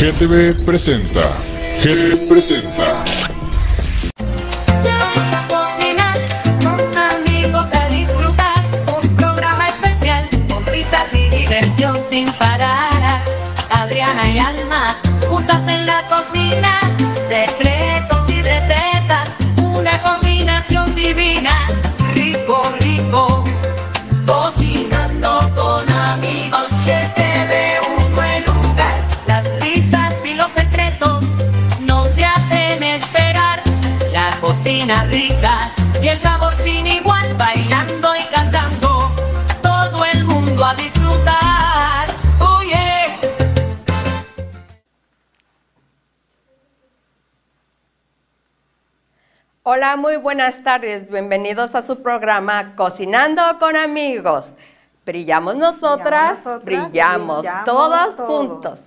GTV presenta. GTV presenta. Vamos a cocinar con amigos a disfrutar un programa especial con risas y diversión sin parar. Adriana y Alma juntas en la cocina, secretos cocina rica y el sabor sin igual, bailando y cantando, todo el mundo a disfrutar. Oh yeah. Hola, muy buenas tardes. Bienvenidos a su programa Cocinando con Amigos. Brillamos nosotras, nosotras, brillamos, brillamos todos, todos. juntos.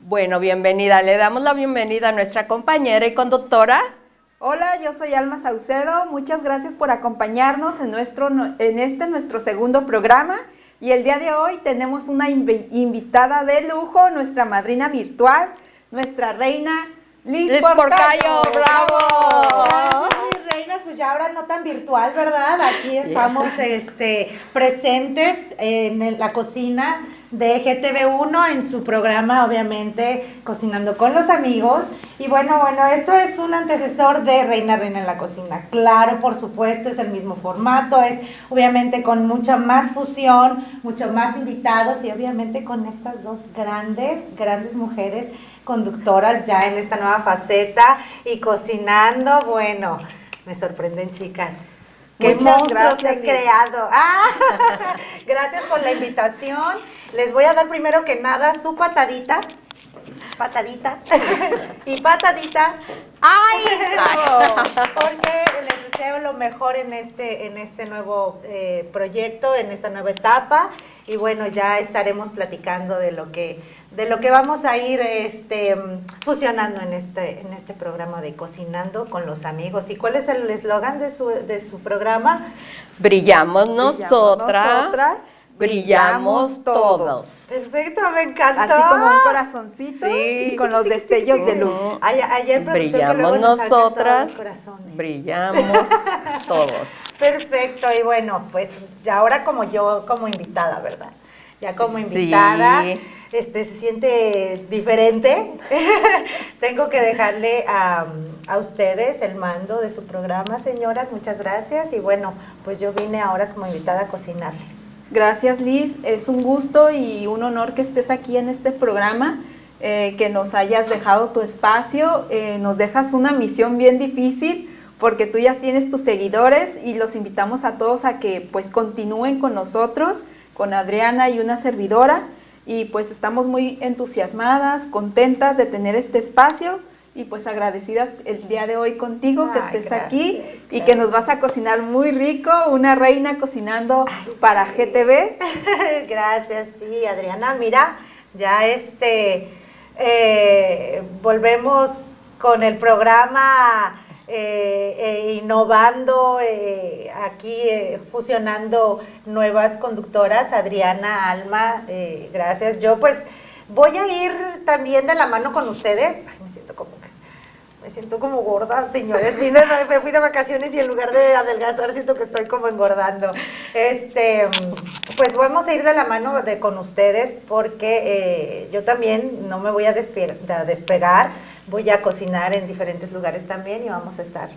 Bueno, bienvenida. Le damos la bienvenida a nuestra compañera y conductora. Hola, yo soy Alma Saucedo. Muchas gracias por acompañarnos en, nuestro, en este nuestro segundo programa. Y el día de hoy tenemos una invi- invitada de lujo, nuestra madrina virtual, nuestra reina Liz, Liz Porcayo, bravo. Ay, reinas, pues ya ahora no tan virtual, ¿verdad? Aquí estamos este, presentes en la cocina de GTV1 en su programa, obviamente, Cocinando con los Amigos. Y bueno, bueno, esto es un antecesor de Reina Reina en la Cocina. Claro, por supuesto, es el mismo formato, es obviamente con mucha más fusión, mucho más invitados y obviamente con estas dos grandes, grandes mujeres conductoras ya en esta nueva faceta y cocinando, bueno, me sorprenden chicas. Qué Muchas monstruos gracias, he creado. Ah, gracias por la invitación. Les voy a dar primero que nada su patadita. Patadita. y patadita. ¡Ay! Porque les deseo lo mejor en este, en este nuevo eh, proyecto, en esta nueva etapa. Y bueno, ya estaremos platicando de lo que, de lo que vamos a ir este, fusionando en este, en este programa de Cocinando con los amigos. ¿Y cuál es el eslogan de su, de su programa? Brillamos Brillamos nosotras, nosotras, brillamos todos. Perfecto, me encantó. Así como un corazoncito Sí. y con los destellos de luz. Ayer que Brillamos nos todos nosotras, brillamos todos. Perfecto, y bueno, pues ya ahora como yo, como invitada, ¿verdad? Ya como Sí. Este, se siente diferente. Tengo que dejarle a, a ustedes el mando de su programa, señoras, muchas gracias. Y bueno, pues yo vine ahora como invitada a cocinarles. Gracias Liz, es un gusto y un honor que estés aquí en este programa, eh, que nos hayas dejado tu espacio, eh, nos dejas una misión bien difícil porque tú ya tienes tus seguidores y los invitamos a todos a que pues continúen con nosotros, con Adriana y una servidora y pues estamos muy entusiasmadas, contentas de tener este espacio y pues agradecidas el día de hoy contigo que estés aquí gracias, y que nos vas a cocinar muy rico, una reina cocinando para GTV. Gracias, sí, Adriana. Mira, ya este eh, volvemos con el programa eh, eh, innovando, eh, aquí fusionando nuevas conductoras, Adriana, Alma, gracias. Yo pues voy a ir también de la mano con ustedes. Ay, me siento como me siento como gorda, señores. Vine, me fui de vacaciones y en lugar de adelgazar siento que estoy como engordando. Este, pues vamos a ir de la mano de, con ustedes porque yo también no me voy a despegar. Voy a cocinar en diferentes lugares también y vamos a estar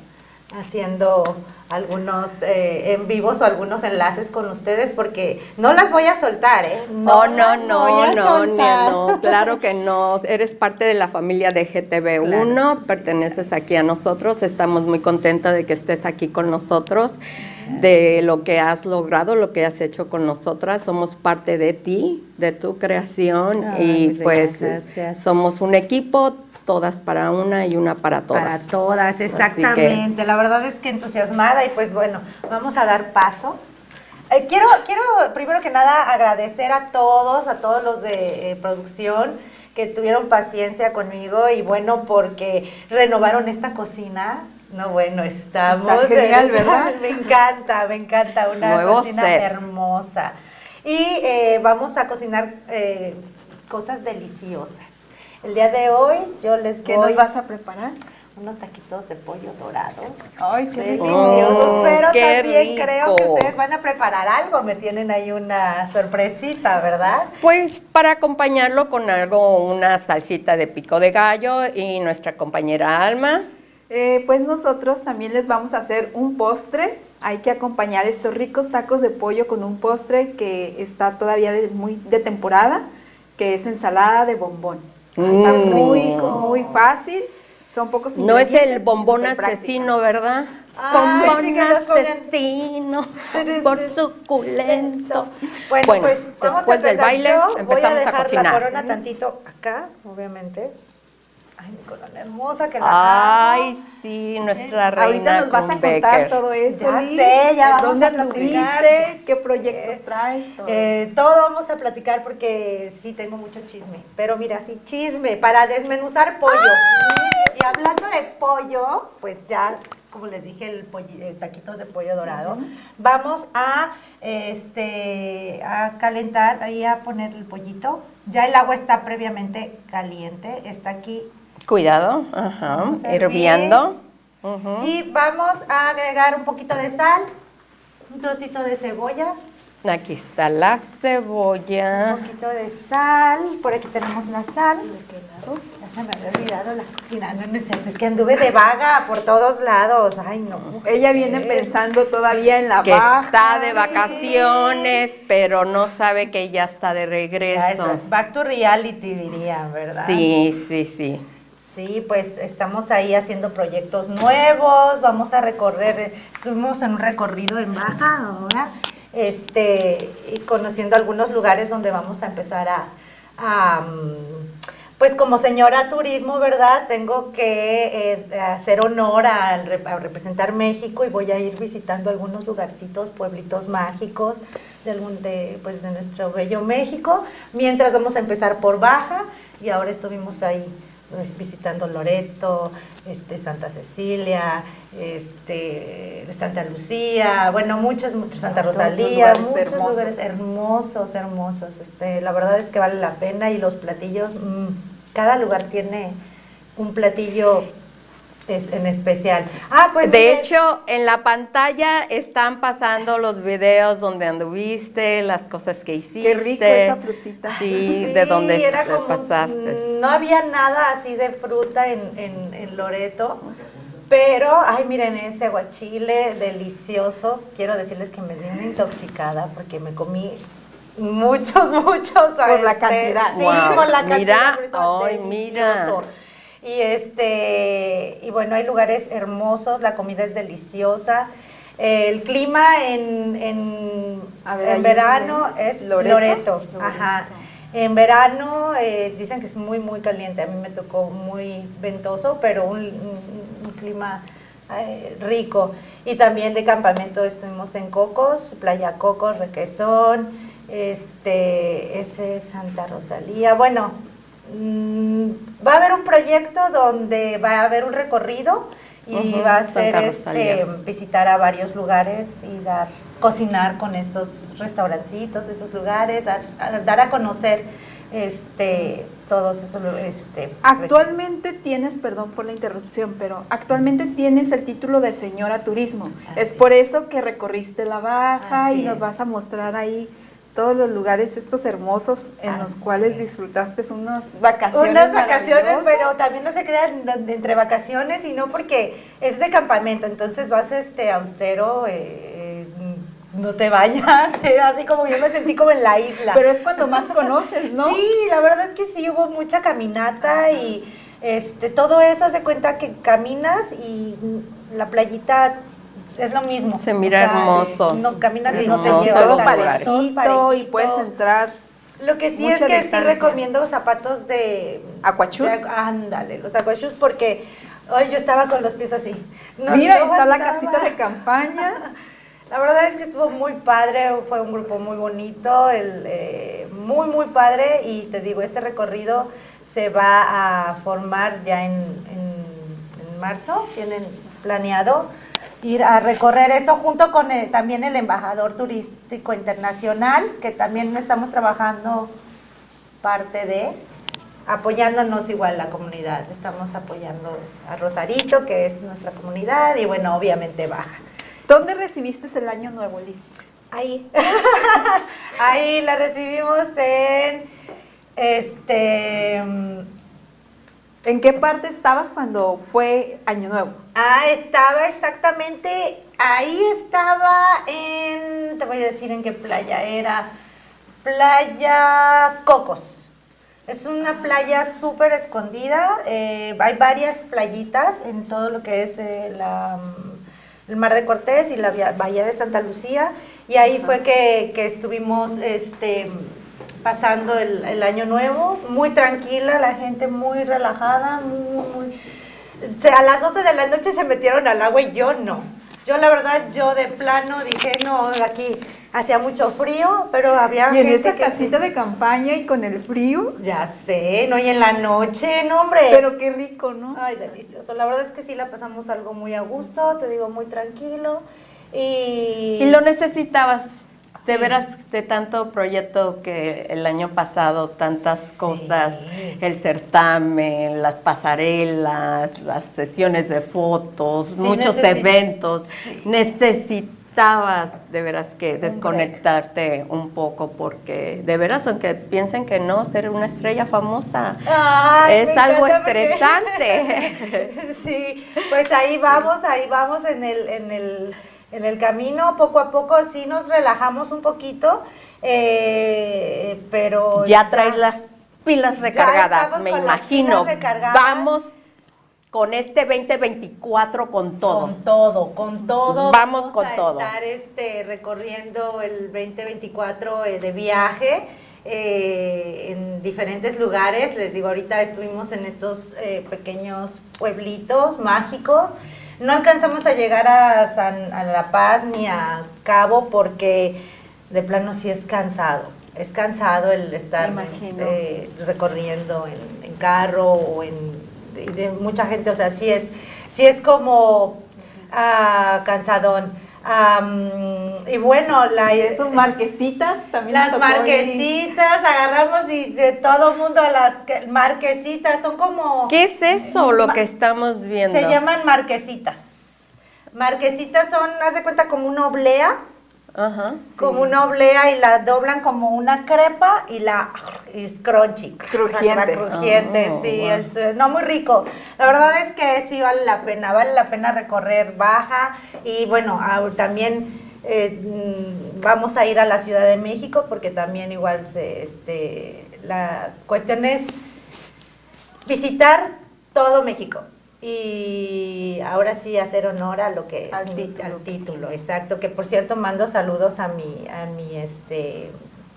haciendo algunos eh, en vivos o algunos enlaces con ustedes porque no las voy a soltar, ¿eh? No, no, voy no, no, soltar. no, no, claro que no. Eres parte de la familia de GTV1, perteneces aquí a nosotros. Estamos muy contentas de que estés aquí con nosotros, de lo que has logrado, lo que has hecho con nosotras. Somos parte de ti, de tu creación y pues gracias. somos un equipo, todas para una y una para todas. Para todas, que- exactamente. La verdad es que entusiasmada y pues bueno, vamos a dar paso. Eh, quiero, quiero primero que nada agradecer a todos, a todos los de eh, producción que tuvieron paciencia conmigo y bueno, porque renovaron esta cocina. No, bueno, estamos. Está genial, en- ¿verdad? Me encanta, me encanta. Una Nuevo cocina set. hermosa. y eh, vamos a cocinar eh, cosas deliciosas. El día de hoy yo les ¿Qué voy nos vas a preparar? unos taquitos de pollo dorados. Ay, qué Deliciosos, Oh, pero qué también creo que ustedes van a preparar algo, me tienen ahí una sorpresita, ¿verdad? Pues para acompañarlo con algo, una salsita de pico de gallo y nuestra compañera Alma. Eh, pues nosotros también les vamos a hacer un postre. Hay que acompañar estos ricos tacos de pollo con un postre que está todavía de, muy de temporada, que es ensalada de bombón. Está Mm. muy, muy fácil. Son pocos No es el bombón asesino, ¿verdad? Ay, bombón sí asesino, por suculento. Bueno, Bueno, pues después del baile Yo voy a empezamos a, dejar la corona tantito acá, obviamente. Ay, mi corona hermosa que la amo. Ay, sí, nuestra reina Ahorita nos vas a con contar Becker. todo eso. Ya sé, ya vamos ¿Dónde a platicar. ¿Qué proyectos traes? Todo. Eh, todo vamos a platicar porque sí tengo mucho chisme. Pero mira, sí, chisme para desmenuzar pollo. Y hablando de pollo, pues ya, como les dije, el eh, taquitos de pollo dorado. Vamos a este a calentar, ahí a poner el pollito. Ya el agua está previamente caliente, está aquí. Cuidado, ajá, hirviendo. Y vamos a agregar un poquito de sal, un trocito de cebolla, Aquí está la Un cebolla. poquito de sal, por aquí tenemos la sal. Ya se me había olvidado la cocina, no, es que anduve de vaga por todos lados. Ay, no. Ella viene pensando todavía en la Que baja. está de vacaciones, pero no sabe que ya está de regreso. eso, back to reality dirían, ¿verdad? Sí, sí, sí. Sí, pues estamos ahí haciendo proyectos nuevos, vamos a recorrer, estuvimos en un recorrido en Baja ahora, este, conociendo algunos lugares donde vamos a empezar a, mm, pues como señora turismo, ¿verdad? Tengo que eh, hacer honor al a representar México y voy a ir visitando algunos lugarcitos, pueblitos mágicos de, algún, de, pues de nuestro bello México, mientras vamos a empezar por Baja y ahora estuvimos ahí visitando Loreto, este, Santa Cecilia, este, Santa Lucía, bueno, muchos, muchos Santa Rosalía, muchos hermosos. lugares hermosos, hermosos. Este, la verdad es que vale la pena y los platillos, mm, cada lugar tiene un platillo es- en especial. Ah, pues de hecho, en la pantalla están pasando los videos donde anduviste, las cosas que hiciste. Qué rico esa frutita. Sí, de s- como, pasaste. mm, No había nada así de fruta en, en- en Loreto, pero, ay, miren ese aguachile delicioso. Quiero decirles que me tiene intoxicada porque me comí muchos, muchos. Por la este, cantidad. Sí, Wow. por la cantidad. Mira, ay, mira. Y este, y bueno, hay lugares hermosos, la comida es deliciosa. El clima en, en, ver, en verano es Loreto. Loreto. Loreto. Ajá. En verano eh, dicen que es muy, muy caliente. A mí me tocó muy ventoso, pero un, un- un clima eh, rico. Y también de campamento estuvimos en Cocos, Playa Cocos, Requesón, este, ese es Santa Rosalía. Bueno, mm, va a haber un proyecto donde va a haber un recorrido y va a ser este, visitar a varios lugares y dar cocinar con esos restaurancitos, esos lugares, dar a, dar a conocer este todos esos este Actualmente tienes, perdón por la interrupción, pero actualmente tienes el título de señora turismo. Así es por eso que recorriste la baja Así y nos es. vas a mostrar ahí todos los lugares estos hermosos en los cuales es. disfrutaste unas vacaciones. unas vacaciones, pero también no se crean entre vacaciones, sino porque es de campamento, entonces vas este austero, eh, no te bañas, eh, así como yo me sentí como en la isla. Pero es cuando más conoces, ¿no? Sí, la verdad que sí, hubo mucha caminata y este todo eso hace cuenta que caminas y la playita es lo mismo. Se mira hermoso. No caminas y no te llevas todo parejito y puedes entrar Lo que sí es que sí distancia. recomiendo zapatos de Aquachus. de- ándale, los aquachus porque ay, yo estaba con los pies así. No, Mira, no está la casita de campaña. La verdad es que estuvo muy padre, fue un grupo muy bonito, el, eh, muy, muy padre y te digo, este recorrido se va a formar ya en, en- en marzo, tienen planeado ir a recorrer eso junto con el- también el embajador turístico internacional, que también estamos trabajando parte de, apoyándonos igual la comunidad. Estamos apoyando a Rosarito, que es nuestra comunidad, y bueno, obviamente Baja. ¿Dónde recibiste el año nuevo, Liz? Ahí. Ahí la recibimos en este ¿En qué parte estabas cuando fue año nuevo? ah, estaba exactamente ahí estaba en te voy a decir en qué playa era. Playa Cocos. Es una playa súper escondida. eh, hay varias playitas en todo lo que es eh, la, mm, el Mar de Cortés y la Bahía de Santa Lucía. Y ahí fue que, que estuvimos este, pasando el, el año nuevo. Muy tranquila, la gente muy relajada, muy, muy- o sea, a las 12 de la noche se metieron al agua y yo no. Yo la verdad, yo de plano dije, no, aquí hacía mucho frío, pero había Y en gente esa que sí. casita de campaña y con el frío, Ya sé, no, y en la noche, no, hombre. pero qué rico, ¿no? Ay, delicioso. La verdad es que sí la pasamos algo muy a gusto, te digo, muy tranquilo. Y, Y lo necesitabas, de veras, de tanto proyecto que el año pasado, tantas cosas, el certamen, las pasarelas, las sesiones de fotos, Sí, muchos eventos, necesitabas de veras que desconectarte un poco porque de veras, aunque piensen que no, ser una estrella famosa Ay, es algo porque- estresante. sí, pues ahí vamos, ahí vamos en el, en el, en el camino, poco a poco sí nos relajamos un poquito, eh, pero... Ya traes las pilas recargadas, me imagino. pilas recargadas. Vamos con este 2024 con todo. Con todo, con todo. Vamos con a todo. estar este, recorriendo el 2024 eh, de viaje eh, en diferentes lugares. Les digo, ahorita estuvimos en estos eh, pequeños pueblitos mágicos. No alcanzamos a llegar a, San- a La Paz ni a Cabo porque de plano sí es cansado. Es cansado el estar eh, recorriendo en, en carro o en de, de mucha gente, o sea, sí es, sí es como ah, cansadón. Am, y bueno, la, marquesitas también. las marquesitas, agarramos y de todo mundo las que- marquesitas, son como... ¿Qué es eso lo que estamos viendo? Se llaman marquesitas. Marquesitas son, haz de cuenta, como una oblea, Ajá. como una oblea y la doblan como una crepa y la y es crunchy. Crujiente. La crujiente, Oh, sí, wow. este, no muy rico. La verdad es que sí vale la pena, vale la pena recorrer Baja y bueno, también eh, mm, vamos a ir a la Ciudad de México porque también igual se, este, la cuestión es visitar todo México y ahora sí hacer honor a lo que es Al al título. título, al título exacto que por cierto mando saludos a mi a mi este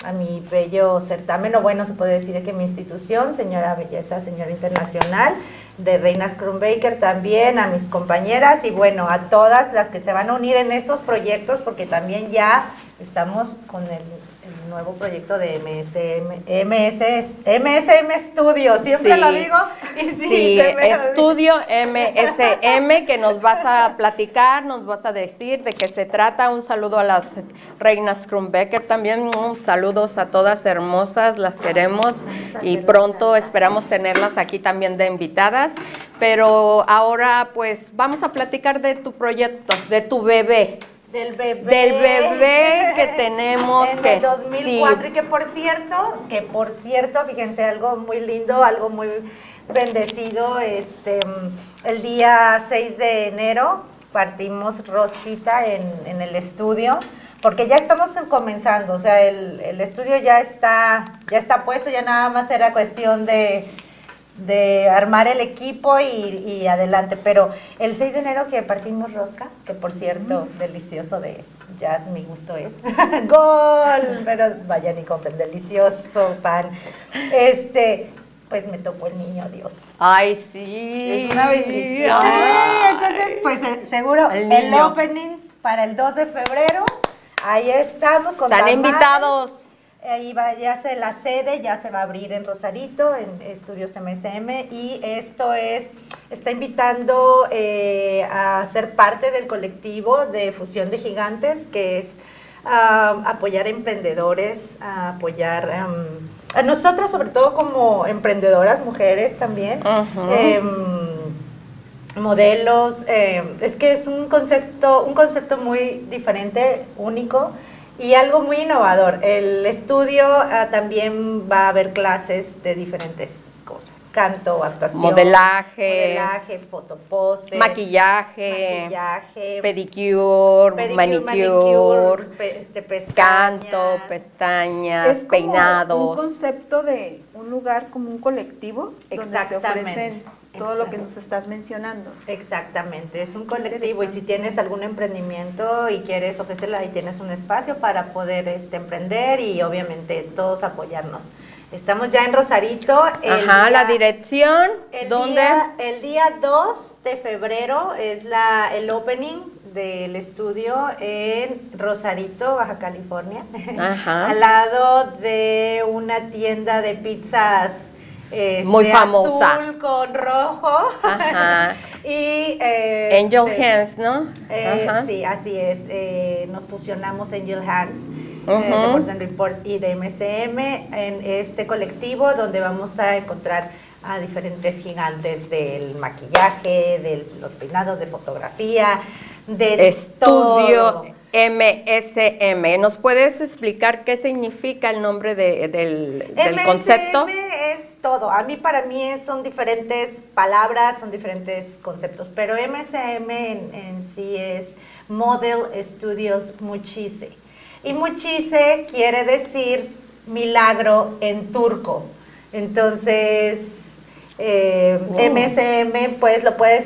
a mi bello certamen o bueno se puede decir que mi institución señora belleza señora internacional de Reinas Kronbaker también a mis compañeras y bueno a todas las que se van a unir en estos proyectos porque también ya estamos con el, el nuevo proyecto de MSM, MS, MSM Studio, siempre Sí. lo digo. Y sí, estudio MSM que nos vas a platicar, nos vas a decir de qué se trata. Un saludo a las reinas Krumbecker también, mm, saludos a todas hermosas, las queremos y pronto esperamos tenerlas aquí también de invitadas. Pero ahora pues vamos a platicar de tu proyecto, de tu bebé. Del bebé. Del bebé que tenemos en que- el 2004 sí. y que por cierto, que por cierto, fíjense, algo muy lindo, algo muy bendecido, este, el día 6 de enero partimos rosquita en, en el estudio, porque ya estamos en- comenzando, o sea, el, el estudio ya está, ya está puesto, ya nada más era cuestión de de armar el equipo y, y adelante. Pero el 6 de enero que partimos rosca, que por cierto, delicioso de jazz, mi gusto es. ¡Gol! Pero vayan y compren, delicioso pan. Este, pues me tocó el niño Dios. Ay, sí. Es una bendición. Sí, Ay. entonces, pues eh, seguro El opening para el 2 de febrero. Ahí estamos con Están invitados. Ahí va, ya se, la sede ya se va a abrir en Rosarito, en Estudios MSM, y esto es, está invitando eh, a ser parte del colectivo de Fusión de Gigantes, que es apoyar a emprendedores, a apoyar a nosotras, sobre todo como emprendedoras, mujeres también. Em, modelos, eh, es que es un concepto, un concepto muy diferente, único y algo muy innovador. El estudio ah, también va a haber clases de diferentes cosas, canto, actuación, Modelaje. modelaje, fotopose, Maquillaje, maquillaje, pedicure, pedicure, manicure, pe- este, pestañas. canto, pestañas, Es como peinados. un concepto de un lugar como un colectivo donde se Exactamente. ofrecen todo lo que nos estás mencionando. Exactamente, es un colectivo y si tienes algún emprendimiento y quieres ofrecerla, ahí tienes un espacio para poder este, emprender y obviamente todos apoyarnos. Estamos ya en Rosarito. el Ajá, la dirección, El ¿dónde? Día, el día 2 de febrero es la, el opening del estudio en Rosarito, Baja California, Ajá. al lado de una tienda de pizzas este, Muy famosa. azul con rojo Ajá. y eh, Angel este, Hands, ¿no? eh, Ajá. sí, así es. eh, nos fusionamos Angel Hands eh, Ujú. de Portland Report y de MCM en este colectivo donde vamos a encontrar a diferentes gigantes del maquillaje, de los peinados, de fotografía, de Estudio todo. MSM. ¿Nos puedes explicar qué significa el nombre de- del, del MSM concepto? es todo. A mí, para mí, es- son diferentes palabras, son diferentes conceptos. Pero MSM en, en sí es Model Studios Muchise. Y Muchise quiere decir milagro en turco. Entonces, eh, Wow. MSM, pues lo puedes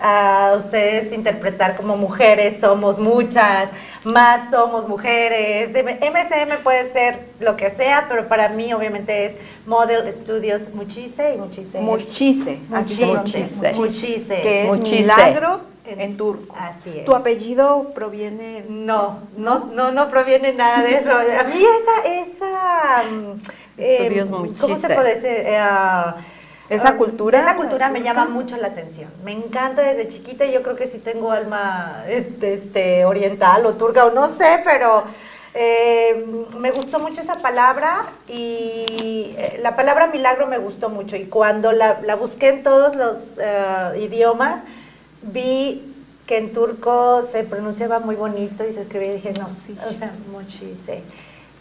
a ustedes interpretar como mujeres somos muchas, más somos mujeres. M- MSM puede ser lo que sea, pero para mí obviamente es Model Studios Muchise y Muchise. Muchise, Muchise. Muchise. Que es Muchise. milagro En- en turco. Así es. ¿Tu apellido proviene? No, no, no, no proviene nada de eso. A mí esa, esa, Estudios ¿cómo Muchise. se puede decir? Eh, ah, ¿Esa cultura Esa cultura me llama mucho la atención. Me encanta desde chiquita y yo creo que sí tengo alma este, este, oriental o turca o no sé, pero eh, me gustó mucho esa palabra y eh, la palabra milagro me gustó mucho y cuando la, la busqué en todos los eh, idiomas vi que en turco se pronunciaba muy bonito y se escribía y dije, no, o sea, mochise.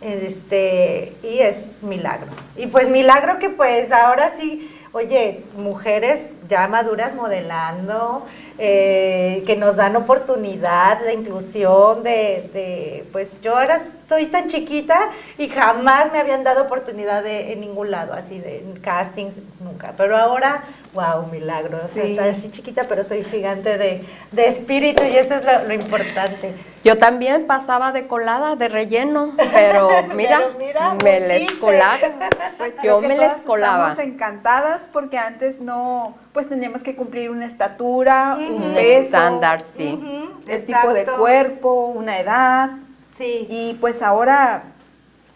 Este, y es milagro. Y pues milagro que pues ahora sí, oye, mujeres ya maduras modelando, eh, que nos dan oportunidad, la inclusión de, de, pues yo ahora estoy tan chiquita y jamás me habían dado oportunidad de, en ningún lado, así de en castings, nunca. Pero ahora, wow, milagro. O sea, Sí. está así chiquita, pero soy gigante de, de espíritu y eso es lo, lo importante. Yo también pasaba de colada, de relleno, pero mira, Pero mira, me les colaba. Pues Yo me les colaba. Estamos encantadas porque antes no, pues teníamos que cumplir una estatura, Ujú. un Un peso, estándar, sí. El tipo de cuerpo, una edad. Sí. Y pues ahora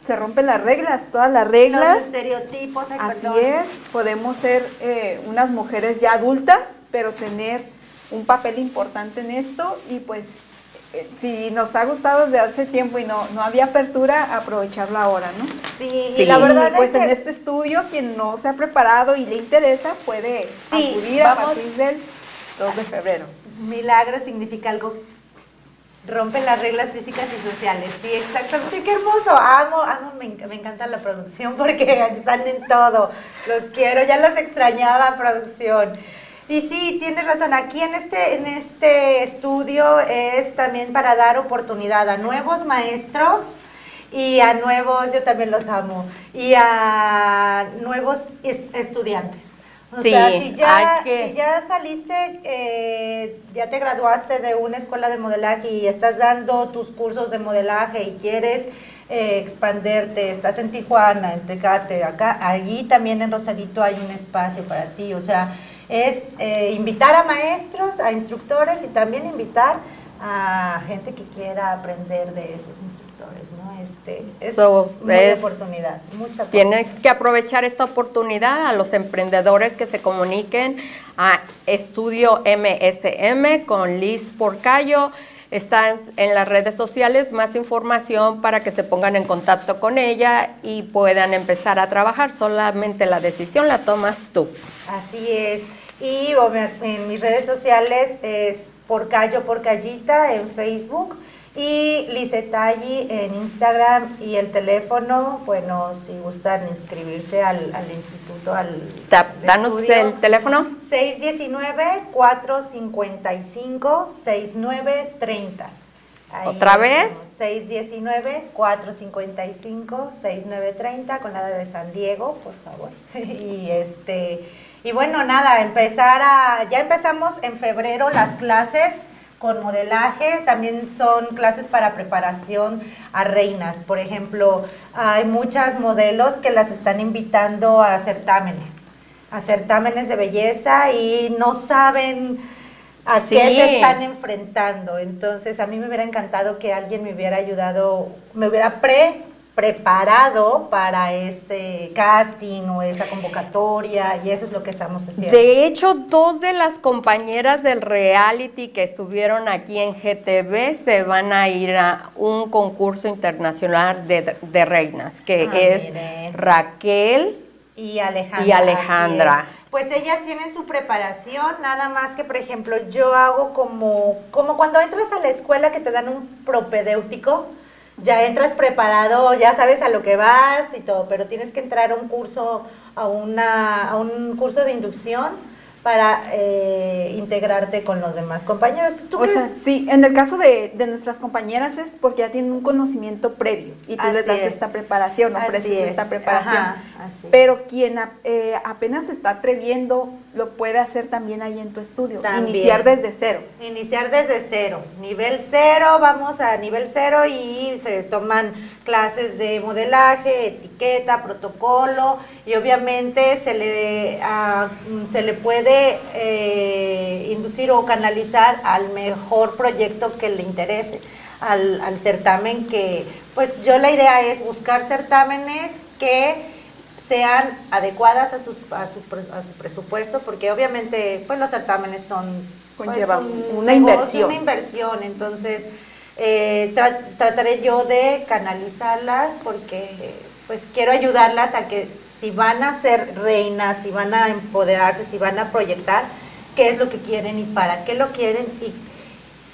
se rompen las reglas, todas las Los reglas. estereotipos, ay, Así perdón. es, podemos ser eh, unas mujeres ya adultas, pero tener un papel importante en esto y pues si nos ha gustado desde hace tiempo y no, no había apertura, aprovecharlo ahora, ¿no? Sí, Sí. y la verdad Y, pues es que en este estudio, quien no se ha preparado y le interesa puede Sí, acudir a vamos. partir del 2 de febrero. milagro significa algo rompe las reglas físicas y sociales. Sí, exactamente. Qué hermoso. Amo, amo, me, me encanta la producción porque están en todo. Los quiero, ya los extrañaba producción. Y sí, tienes razón. Aquí en este, en este estudio es también para dar oportunidad a nuevos maestros y a nuevos, yo también los amo, y a nuevos es- estudiantes. O Sí, sea, si ya, que- si ya saliste, eh, ya te graduaste de una escuela de modelaje y estás dando tus cursos de modelaje y quieres eh, expanderte, estás en Tijuana, en Tecate, acá, allí también en Rosarito hay un espacio para ti. O sea, es eh, invitar a maestros, a instructores y también invitar a gente que quiera aprender de esos instructores. ¿no? Este, es So, una es- oportunidad, mucha Tienes que aprovechar esta oportunidad a los emprendedores que se comuniquen a Estudio MSM con Liz Porcayo. Están en las redes sociales más información para que se pongan en contacto con ella y puedan empezar a trabajar. Solamente la decisión la tomas tú. Así es. Y en mis redes sociales es Porcayo Porcayita en Facebook y Licetalli en Instagram y el teléfono, bueno, si gustan inscribirse al, al instituto, al, Ta- Danos estudio. el teléfono. 619-455-6930. Ahí ¿Otra vez? estamos, 619-455-6930 con la de San Diego, por favor. y este y bueno, nada, empezar a ya empezamos en febrero las clases con modelaje, también son clases para preparación a reinas. Por ejemplo, hay muchas modelos que las están invitando a certámenes, a certámenes de belleza y no saben a qué se están enfrentando. Entonces, a mí me hubiera encantado que alguien me hubiera ayudado, me hubiera pre preparado para este casting o esa convocatoria y eso es lo que estamos haciendo. De hecho, dos de las compañeras del reality que estuvieron aquí en GTV se van a ir a un concurso internacional de, de reinas, que Ah, es miren. Raquel. y Alejandra. Y Alejandra. Pues ellas tienen su preparación, nada más que, por ejemplo, yo hago como, como cuando entras a la escuela que te dan un propedéutico, ya entras preparado, ya sabes a lo que vas y todo, pero tienes que entrar a un curso, a, una, a un curso de inducción para eh, integrarte con los demás compañeros. ¿Tú O crees? sea, sí, en el caso de, de nuestras compañeras es porque ya tienen un conocimiento previo y tú les Así das es. esta preparación, Así ofreces es, esta preparación. ajá, así Pero quien a- eh, apenas se está atreviendo lo puede hacer también ahí en tu estudio, También. iniciar desde cero. Iniciar desde cero, nivel cero, vamos a nivel cero y se toman clases de modelaje, etiqueta, protocolo y obviamente se le, mm, se le puede eh, inducir o canalizar al mejor proyecto que le interese, al, al certamen que, pues yo la idea es buscar certámenes que sean adecuadas a, sus, a, su, a su presupuesto, porque obviamente pues los certámenes son pues, un una negocio, inversión. Una inversión, entonces eh, tra- trataré yo de canalizarlas porque pues quiero ayudarlas a que si van a ser reinas, si van a empoderarse, si van a proyectar, qué es lo que quieren y para qué lo quieren y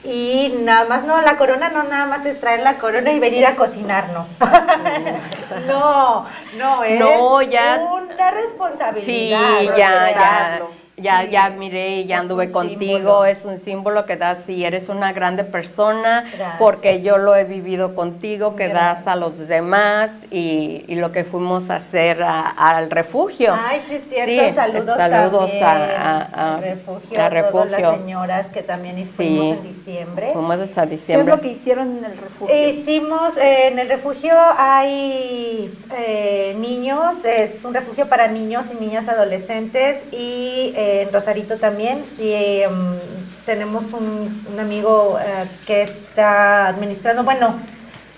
y nada más, no, la corona no nada más es traer la corona y venir a cocinar, no. no, no, es No, ya- una responsabilidad. Sí, ya, ya. Ya, ya miré, ya Es anduve contigo, símbolo. es un símbolo que das y eres una grande persona, Gracias. porque yo lo he vivido contigo, que das a los demás y, y lo que fuimos a hacer a- al refugio. Ay, sí es cierto, Sí, saludos, saludos también a, a- a- refugio, a todas las señoras que también Sí. hicimos en diciembre. Fuimos hasta ¿Qué es diciembre. lo que hicieron en el refugio? Hicimos, eh, en el refugio hay eh, niños, es un refugio para niños y niñas adolescentes y eh, en Rosarito también. Y eh, mm, tenemos un, un amigo eh, que está administrando, bueno,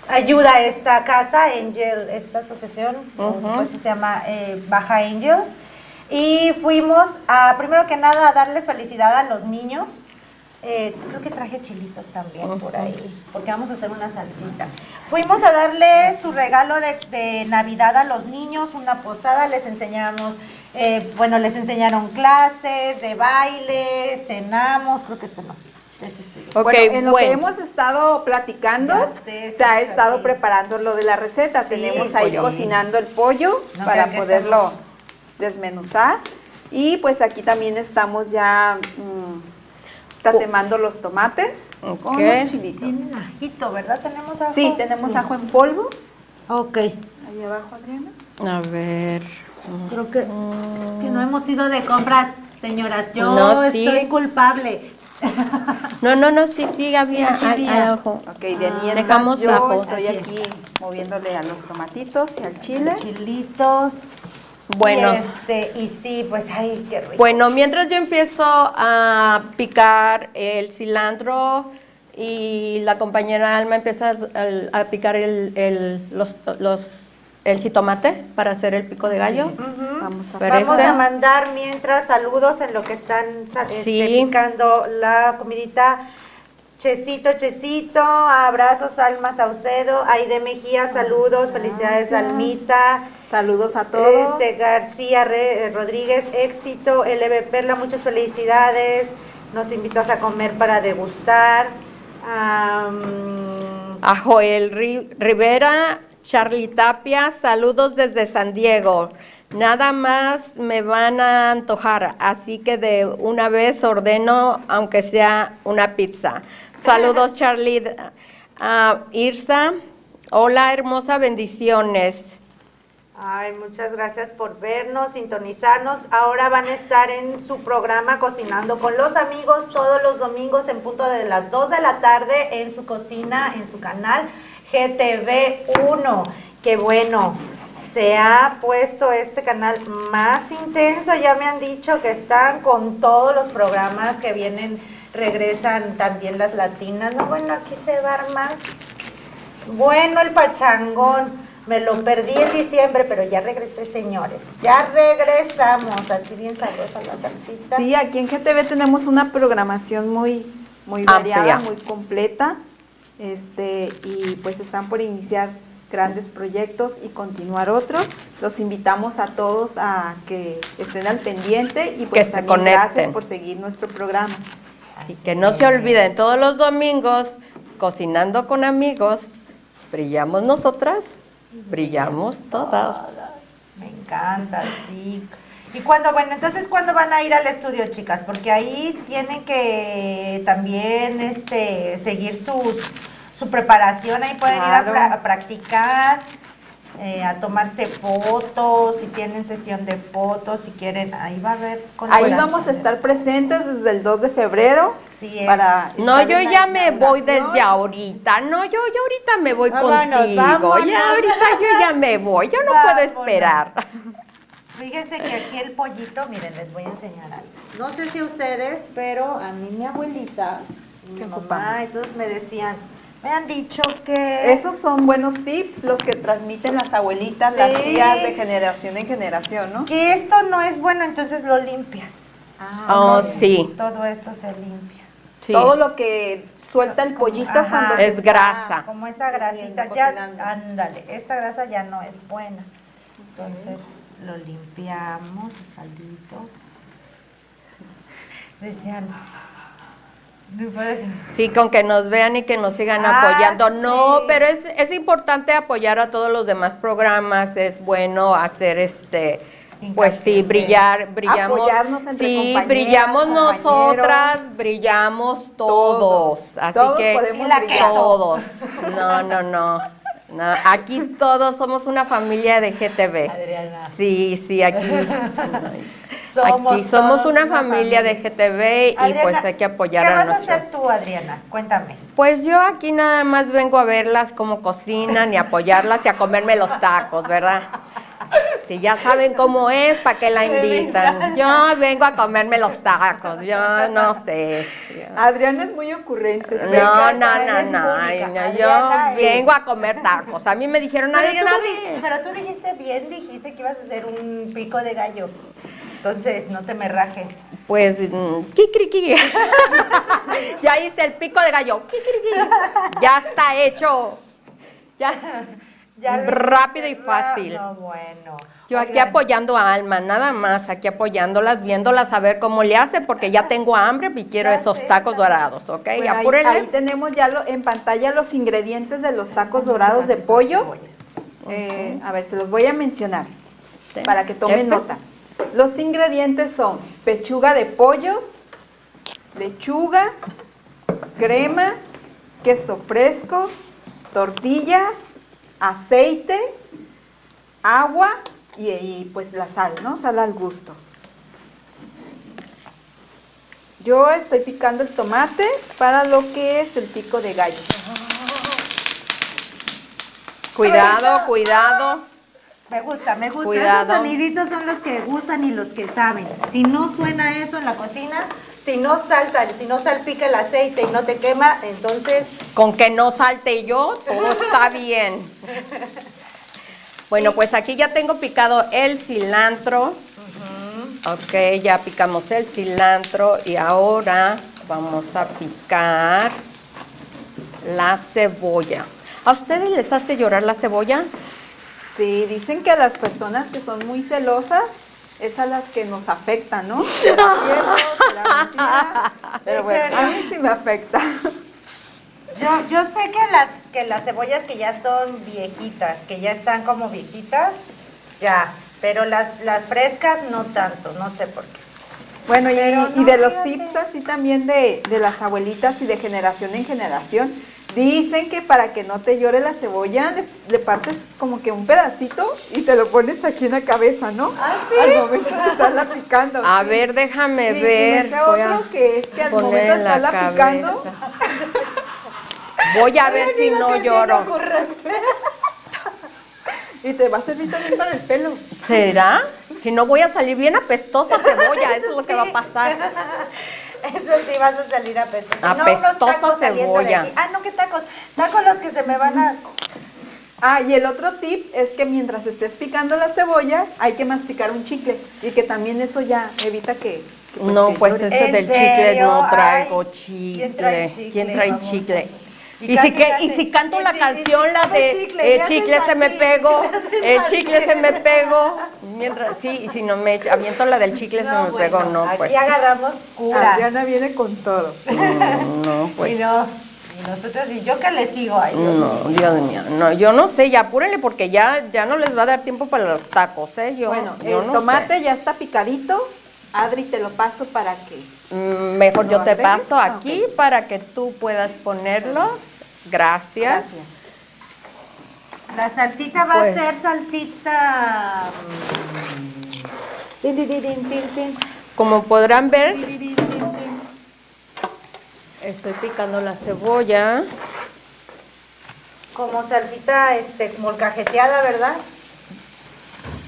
ayuda a esta casa, Angel, esta asociación, sé Ujú. cómo se llama eh, Baja Angels. Y fuimos a, primero que nada, a darles felicidad a los niños. Eh, creo que traje chilitos también por ahí, porque vamos a hacer una salsita. Fuimos a darle su regalo de, de Navidad a los niños, una posada, les enseñamos, eh, bueno, les enseñaron clases de baile, cenamos, creo que esto no. este estoy yo. Ok, bueno, en lo que hemos estado platicando, sé, se ha estado preparando lo de la receta. Sí, Tenemos ahí pollo. cocinando el pollo No para poderlo desmenuzar. Y pues aquí también estamos ya mm, tatemando los tomates con Ok. los chilitos. Tienen ajito, ¿verdad? Tenemos ajo. Sí, tenemos ajo en polvo. Ok. Ahí abajo, Adriana. A ver. Creo que, es que no hemos ido de compras, señoras. Yo No, sí. estoy culpable. No, no, no, sí, sí, hay ojo. Ok, de mientras Dejamos yo ajo. estoy aquí moviéndole a los tomatitos y al chile. Chilitos. Bueno. Y, este, y sí, pues, ay, qué rico. Bueno, mientras yo empiezo a picar el cilantro, y la compañera Alma empieza a, picar el, el- los, los- el jitomate para hacer el pico de gallo. Vamos a Pero Vamos este- a mandar mientras saludos en lo que están este, Sí. picando la comidita. Chesito, Chesito, abrazos Alma Saucedo, Aide Mejía, saludos, felicidades Almita. Saludos a todos. Este García Re- eh, Rodríguez, éxito, LB Perla, muchas felicidades. Nos invitas a comer para degustar. A Joel Ri- Rivera, Charlie Tapia, saludos desde San Diego. Nada más me van a antojar, así que de una vez ordeno, aunque sea una pizza. Saludos, Charlie. Ah, Irsa, hola, hermosa, bendiciones. Ay, muchas gracias por vernos, sintonizarnos. Ahora van a estar en su programa Cocinando con los amigos todos los domingos en punto de las 2 de la tarde en su cocina, en su canal GTV1. Qué bueno, se ha puesto este canal más intenso. Ya me han dicho que están con todos los programas que vienen, regresan también las latinas. No, bueno, aquí se va a armar bueno, el pachangón. Me lo perdí en diciembre, pero ya regresé, señores. Ya regresamos. Aquí bien sabrosa la salsita. Sí, aquí en GTV tenemos una programación muy, muy Amplia. variada, muy completa. Este, y pues están por iniciar grandes proyectos y continuar otros. Los invitamos a todos a que estén al pendiente y pues se también gracias conecten. por seguir nuestro programa. Y que no se olviden, todos los domingos, cocinando con amigos, brillamos nosotras, brillamos todas. Me encanta, sí. Y cuando, bueno, entonces, ¿cuándo van a ir al estudio, chicas? Porque ahí tienen que también este, seguir sus, su preparación. Ahí pueden ir a, Claro. pra- a practicar, eh, a tomarse fotos, si tienen sesión de fotos, si quieren. Ahí va a haber Ahí vamos a estar presentes desde el 2 de febrero. Sí es. para No, yo ya me voy desde ahorita. No, yo, yo ahorita me voy Vámonos, contigo. vámonos. Ya ahorita yo ya me voy. Yo no puedo Vámonos. esperar. Fíjense que aquí el pollito, miren, les voy a enseñar algo. No sé si ustedes, pero a mí mi abuelita, mi ¿Qué mamá, ocupamos? esos me decían, me han dicho que... Esos son buenos tips, los que transmiten las abuelitas, Sí. las tías de generación en generación, ¿no? Que esto no es bueno, entonces lo limpias. Oh, sí. Todo esto se limpia. sí. Todo lo que suelta el pollito cuando Es se grasa. Como esa grasita, ya, cocinando. ándale, esta grasa ya no es buena. Entonces lo limpiamos, el caldito. Decían, Sí, con que nos vean y que nos sigan Ah, apoyando. No, sí. pero es, es importante apoyar a todos los demás programas. Es bueno hacer este, pues sí, brillar, brillamos. Apoyarnos entre sí, brillamos nosotras, brillamos todos. Todos. Así Todos que podemos Y la brillar. todos. No, no, no. No, aquí todos somos una familia de GTV. Adriana. Sí, sí, aquí. Somos aquí somos una familia de GTV y pues hay que apoyar ¿qué a vas nuestro. a hacer tú, Adriana? Cuéntame. Pues yo aquí nada más vengo a verlas cómo cocinan y apoyarlas y a comerme los tacos, ¿verdad? Si ya saben cómo es, ¿para qué la invitan? Yo vengo a comerme los tacos, yo no sé. Adriana es muy ocurrente. No, no, no, no, yo vengo a comer tacos. A mí me dijeron, Adriana, tú, di- ven". pero tú dijiste bien, dijiste que ibas a hacer un pico de gallo. Entonces, no te me rajes. Pues, mm, kikiriki. ya hice el pico de gallo. Ya está hecho. Ya. Ya Rápido y fácil. No, bueno. Yo aquí apoyando a Alma, nada más, aquí apoyándolas, viéndolas a ver cómo le hace, porque ya tengo hambre y quiero Ya esos tacos dorados, ¿ok? Bueno, ahí, Apúrenle. ahí tenemos ya lo- en pantalla los ingredientes de los tacos dorados de pollo. Eh, a ver, se los voy a mencionar Sí. para que tomen ¿Este? nota. Los ingredientes son pechuga de pollo, lechuga, crema, queso fresco, tortillas, aceite, agua y, y, pues la sal, ¿no? Sal al gusto. Yo estoy picando el tomate para lo que es el pico de gallo. Cuidado, cuidado. Me gusta, me gusta. Cuidado. Esos soniditos son los que gustan y los que saben. Si no suena eso en la cocina, si no salta, si no salpica el aceite y no te quema, entonces Con que no salte yo, todo está bien. Bueno, pues aquí ya tengo picado el cilantro. Ok, ya picamos el cilantro y ahora vamos a picar la cebolla. ¿A ustedes les hace llorar la cebolla? Sí, dicen que a las personas que son muy celosas es a las que nos afecta, ¿no? Mentira. Pero ¿En bueno, a mí sí me afecta. yo, yo sé que las, que las cebollas que ya son viejitas, que ya están como viejitas, ya, pero las, las frescas no tanto, no sé por qué. Bueno, y, y de los tips así también de, de las abuelitas y de generación en generación, dicen que para que no te llore la cebolla, le, le partes como que un pedacito y te lo pones aquí en la cabeza, ¿no? ¿Ah, sí? Al momento de estarla picando. A sí. ver, déjame Sí, y ver. ese Voy a que es que al momento de estarla picando, cabeza. Voy a ver si no lloro. Y te va a servir también para el pelo. ¿Será? Si no voy a salir bien apestosa cebolla, eso es lo que va a pasar. Eso sí, vas a salir apestosa. No, Apestosa de cebolla. Ah, no, ¿qué tacos? Tacos los que se me van a... Ah, y el otro tip es que mientras estés picando la cebolla, hay que masticar un chicle y que también eso ya evita que... que, No, que pues ese ¿En del chicle serio? no traigo Ay, chicle. ¿quién trae chicle, ¿Quién trae chicle? Y Y, si, que, y si canto Y la si- y canción, si la de chicle, le el chicle se me pegó, el chicle se me pegó. Mientras, sí, y si no me aviento la del chicle se me bueno, pegó, no, aquí pues. agarramos cura. Adriana viene con todo. No, y pues. no, y nosotros, y yo que le sigo ahí. No. Dios mío, no, yo no sé, ya apúrenle porque ya, ya no les va a dar tiempo para los tacos, ¿eh? Yo, Bueno, yo el no tomate sé. ya está picadito. Adri, te lo paso para que... Mm, Mejor yo ¿Lo te paso aquí para que tú puedas ponerlo. Gracias. Gracias. La salsita va Pues. a ser salsita... mm, Como podrán ver, estoy picando la cebolla. Como salsita este, molcajeteada, ¿verdad?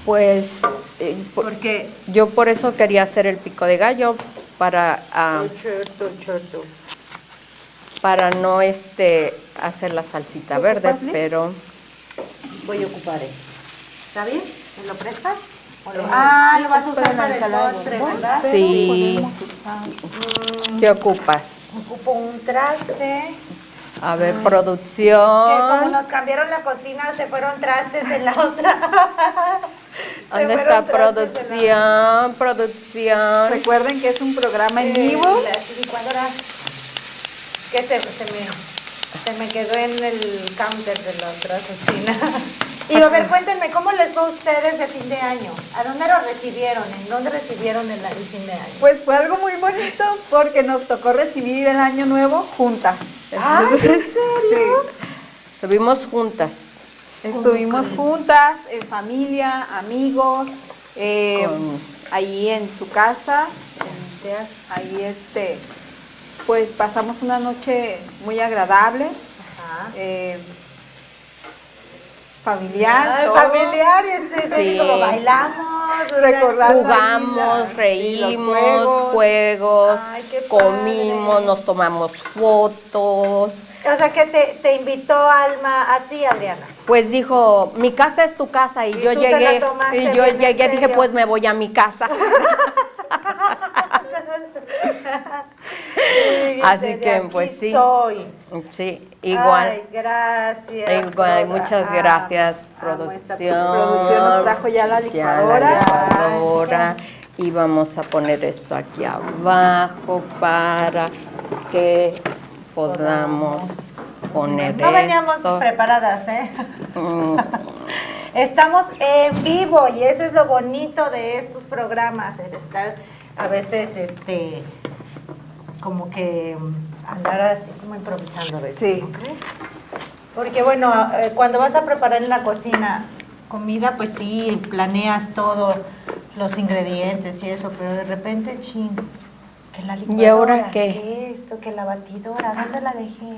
Pues eh, por- Porque... yo por eso quería hacer el pico de gallo para, ah, para no este hacer la salsita verde, pero Voy a ocupar esto. ¿Está bien? ¿Me lo prestas? ¿O lo- Eh, ah, lo vas a usar para el postre. ¿verdad? sí. ¿Qué ocupas? Ocupo un traste. A ver, Que como producción. nos cambiaron la cocina, se fueron trastes en la otra. ¿Dónde está producción? Producción. Recuerden que es un programa en vivo. la licuadora que se, se me, se me quedó en el counter de la otra cocina. Y a ver, cuéntenme, ¿cómo les fue a ustedes de fin de año? ¿A dónde lo recibieron? ¿En dónde recibieron el, el fin de año? Pues fue algo muy bonito porque nos tocó recibir el año nuevo juntas. ¡Ay, en serio! Estuvimos juntas. Estuvimos juntas, en familia, amigos, eh, Con- ahí en su casa, ahí este, pues pasamos una noche muy agradable, Ajá. eh, familiar, Ay, familiar, este, Sí. como bailamos, Jugamos, reímos, juegos. juegos, Ay, qué comimos, nos tomamos fotos. O sea que te, te invitó Alma a ti, Adriana. Pues dijo, mi casa es tu casa y, Y yo llegué y yo llegué dije, pues me voy a mi casa. Así que, aquí pues, sí. Soy. sí, igual. Ay, gracias. Igual, muchas gracias, producción. Producción nos trajo ya la Ya licuadora. la licuadora. Y vamos a poner esto aquí abajo para que podamos poner No veníamos esto. preparadas, ¿eh? Mm, Estamos en vivo y eso es lo bonito de estos programas, el estar a veces, este, como que andar así como improvisando a veces, Sí. ¿no crees? Porque bueno, eh, cuando vas a preparar en la cocina comida, pues sí, planeas todo, los ingredientes y eso, pero de repente, chin, que la licuadora, ¿Y ahora qué? que esto, que la batidora, ¿dónde la dejé?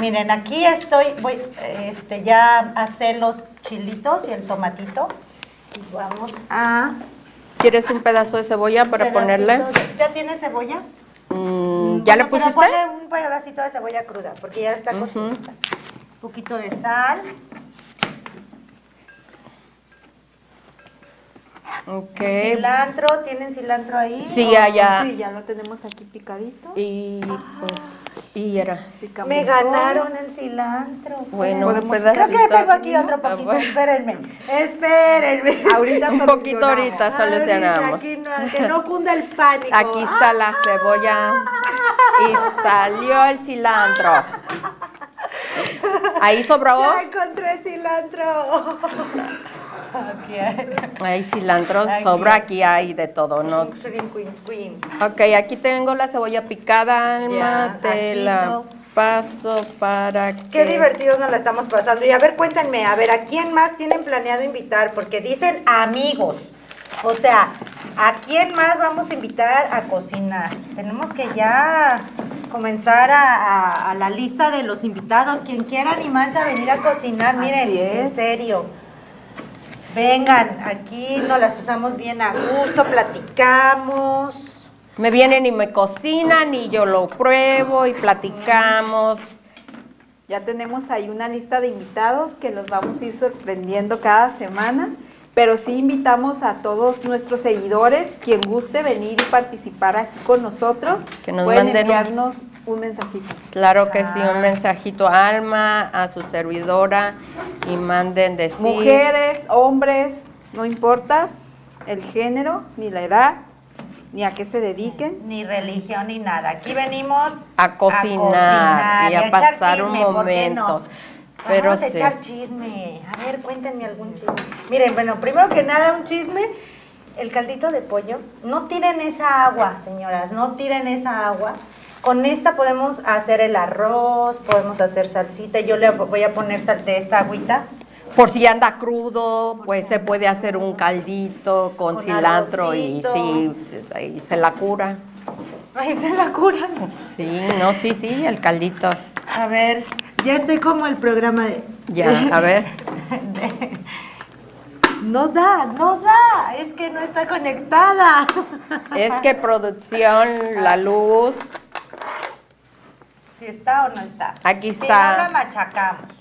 Miren, aquí estoy, voy este, ya a hacer los chilitos y el tomatito. Y vamos a... ¿Quieres un pedazo de cebolla para pedacito ponerle? ¿Ya tiene cebolla? ¿Ya le pero pusiste? ponle un pedacito de cebolla cruda, porque ya está cocinada. Un poquito de sal. Ok. Cilantro, ¿tienen cilantro ahí? Sí, allá. Sí, ya lo tenemos aquí picadito. Y pues, y era. Picamos Me ganaron el cilantro. Bueno, pedacito. Creo que tengo aquí otro Ah, poquito, espérenme, espérenme. Ahorita Un poquito ahorita Ahorita, solucionamos. aquí no, que no cunda el pánico. Aquí está la cebolla y salió el cilantro. Ahí sobró. Ya encontré cilantro. Aquí hay. Cilantro, Aquí. sobra aquí hay de todo, ¿no? Ok, aquí tengo la cebolla picada, Alma, te la paso para que... Qué divertido nos la estamos pasando. Y a ver, cuéntenme, a ver, ¿a quién más tienen planeado invitar? Porque dicen amigos. O sea, ¿a quién más vamos a invitar a cocinar? Tenemos que ya comenzar a, a- a la lista de los invitados. Quien quiera animarse a venir a cocinar, miren, en serio. Vengan, aquí nos las pasamos bien a gusto, platicamos. Me vienen y me cocinan y yo lo pruebo y platicamos. Ya tenemos ahí una lista de invitados que los vamos a ir sorprendiendo cada semana, pero sí invitamos a todos nuestros seguidores, quien guste venir y participar aquí con nosotros, Que nos pueden manden enviarnos un mensajito. Claro que sí, Ah. un mensajito a Alma, a su servidora y manden decir... Mujeres, hombres, no importa el género, ni la edad, ni a qué se dediquen. Ni religión ni nada. Aquí venimos A cocinar y a pasar un chisme, ¿por qué momento. no? Pero Vamos a sí. echar chisme. A ver, cuéntenme algún chisme. Miren, bueno, primero que nada, un chisme. El caldito de pollo. No tiren esa agua, señoras. No tiren esa agua. Con esta podemos hacer el arroz, podemos hacer salsita. Yo le voy a poner sal de esta agüita. Por si anda crudo, pues se puede hacer un caldito con, Con cilantro y sí, y se la cura. Ahí se la cura. Sí, no, sí, sí, el caldito. A ver, ya estoy como el programa de... Ya, a ver. No da, no da, es que no está conectada. Es que producción, la luz, Si está o no está. Aquí Si está. no la machacamos.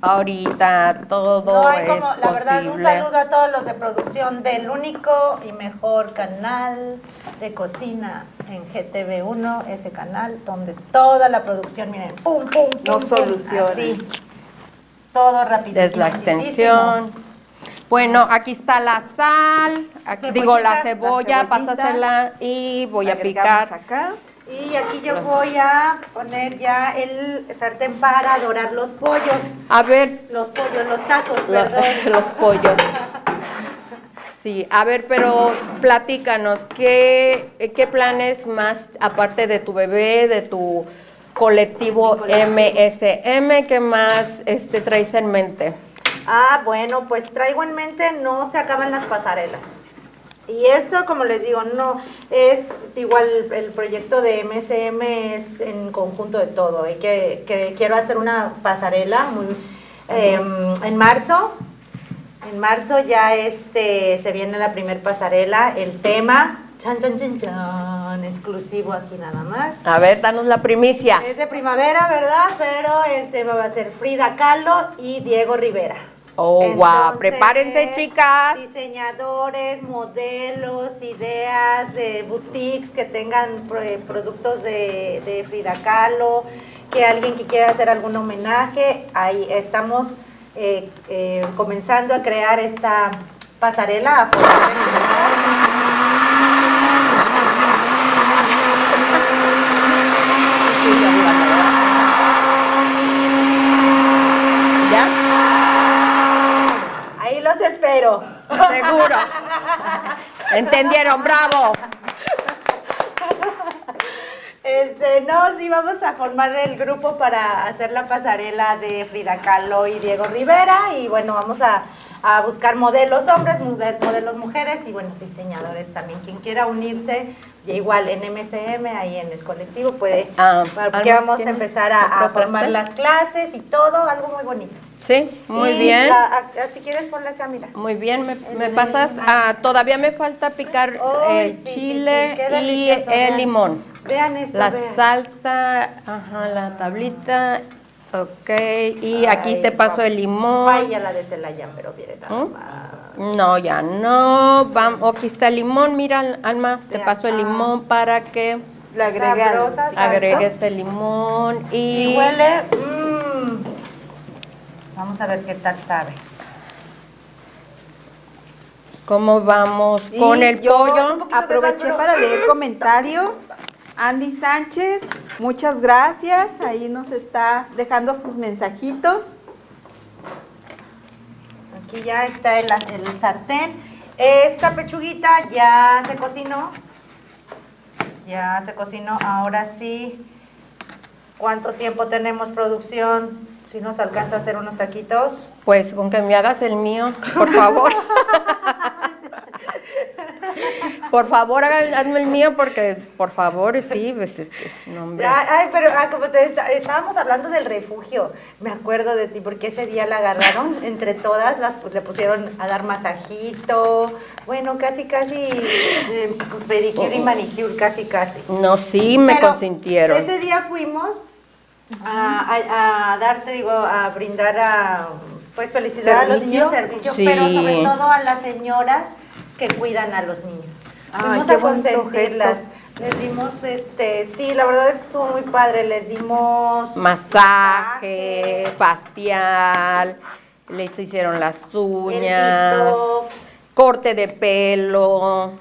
ahorita todo No hay es como, la verdad, un saludo a todos los de producción del único y mejor canal de cocina en GTV1, ese canal donde toda la producción, miren, pum, pum, pum, pum, soluciona. así. Todo rapidísimo. Es la extensión. Bueno, aquí está la sal, aquí- digo la la cebolla, cebollita. pásasela y voy a picar. acá. Y aquí yo voy a poner ya el sartén para dorar los pollos. A ver, Los pollos, los tacos, perdón. los pollos. Sí, a ver, pero platícanos, ¿qué, ¿qué planes más, aparte de tu bebé, de tu colectivo MSM, qué más este, traes en mente? Ah, bueno, pues traigo en mente no se acaban las pasarelas. Y esto, como les digo, no es igual el proyecto de MSM es en conjunto de todo. Hay que, que quiero hacer una pasarela muy em, en marzo. En marzo ya este se viene la primer pasarela, el tema chan chan chan chan exclusivo aquí nada más. A ver, danos la primicia. Es de primavera, ¿verdad? Pero el tema va a ser Frida Kahlo y Diego Rivera. Oh, Entonces, prepárense, chicas. Diseñadores, modelos, ideas, eh, boutiques que tengan eh, productos de, de Frida Kahlo, que alguien que quiera hacer algún homenaje, ahí estamos eh, eh, comenzando a crear esta pasarela. a ¿Ya? Ahí los espero. Seguro. ¿Entendieron? ¡Bravo! Este, no, sí, vamos a formar el grupo para hacer la pasarela de Frida Kahlo y Diego Rivera. Y bueno, vamos a, a buscar modelos hombres, model- modelos mujeres y bueno, diseñadores también. Quien quiera unirse, igual en MCM, ahí en el colectivo, puede. Ah, porque vamos a ¿tienes empezar a, a formar las clases y todo, algo muy bonito. Sí, muy Y bien. la- a- a- si quieres ponle acá, mira. Muy bien, me, me pasas, ah, todavía me falta picar Ay, el sí, chile sí, y el vean. limón. Vean esto, La vean. salsa, ajá, la tablita, ok, y aquí te paso papá. el limón. Vaya la de Celaya, pero miren nada ¿Mm? No, ya no, vamos, aquí está el limón, mira, Alma, te Vean, paso el ah. limón para que Le agregues el limón y... Y huele. mm. Vamos a ver qué tal sabe. ¿Cómo vamos Y con el yo pollo? Aproveché para leer comentarios. Andy Sánchez, muchas gracias. Ahí nos está dejando sus mensajitos. Aquí ya está el, el sartén. Esta pechuguita ya se cocinó. Ya se cocinó. Ahora sí. ¿Cuánto tiempo tenemos producción? Si nos alcanza a hacer unos taquitos. Pues con que me hagas el mío, por favor. por favor, haga- hazme el mío porque, por favor, sí, pues, es que, no, hombre. Ay, pero ah, como te está- estábamos hablando del refugio, me acuerdo de ti porque ese día la agarraron entre todas, las pues, le pusieron a dar masajito, bueno, casi casi eh, pedicure y manicure, casi casi. No, sí, me Pero consintieron. Ese día fuimos a, a- a dar, te digo, a brindar a, pues felicidad a los niños, servicio, Sí. pero sobre todo a las señoras que cuidan a los niños. Qué a consentirlas. Les dimos, este, sí, la verdad es que estuvo muy padre. Les dimos Masaje, facial, les hicieron las uñas, corte de pelo.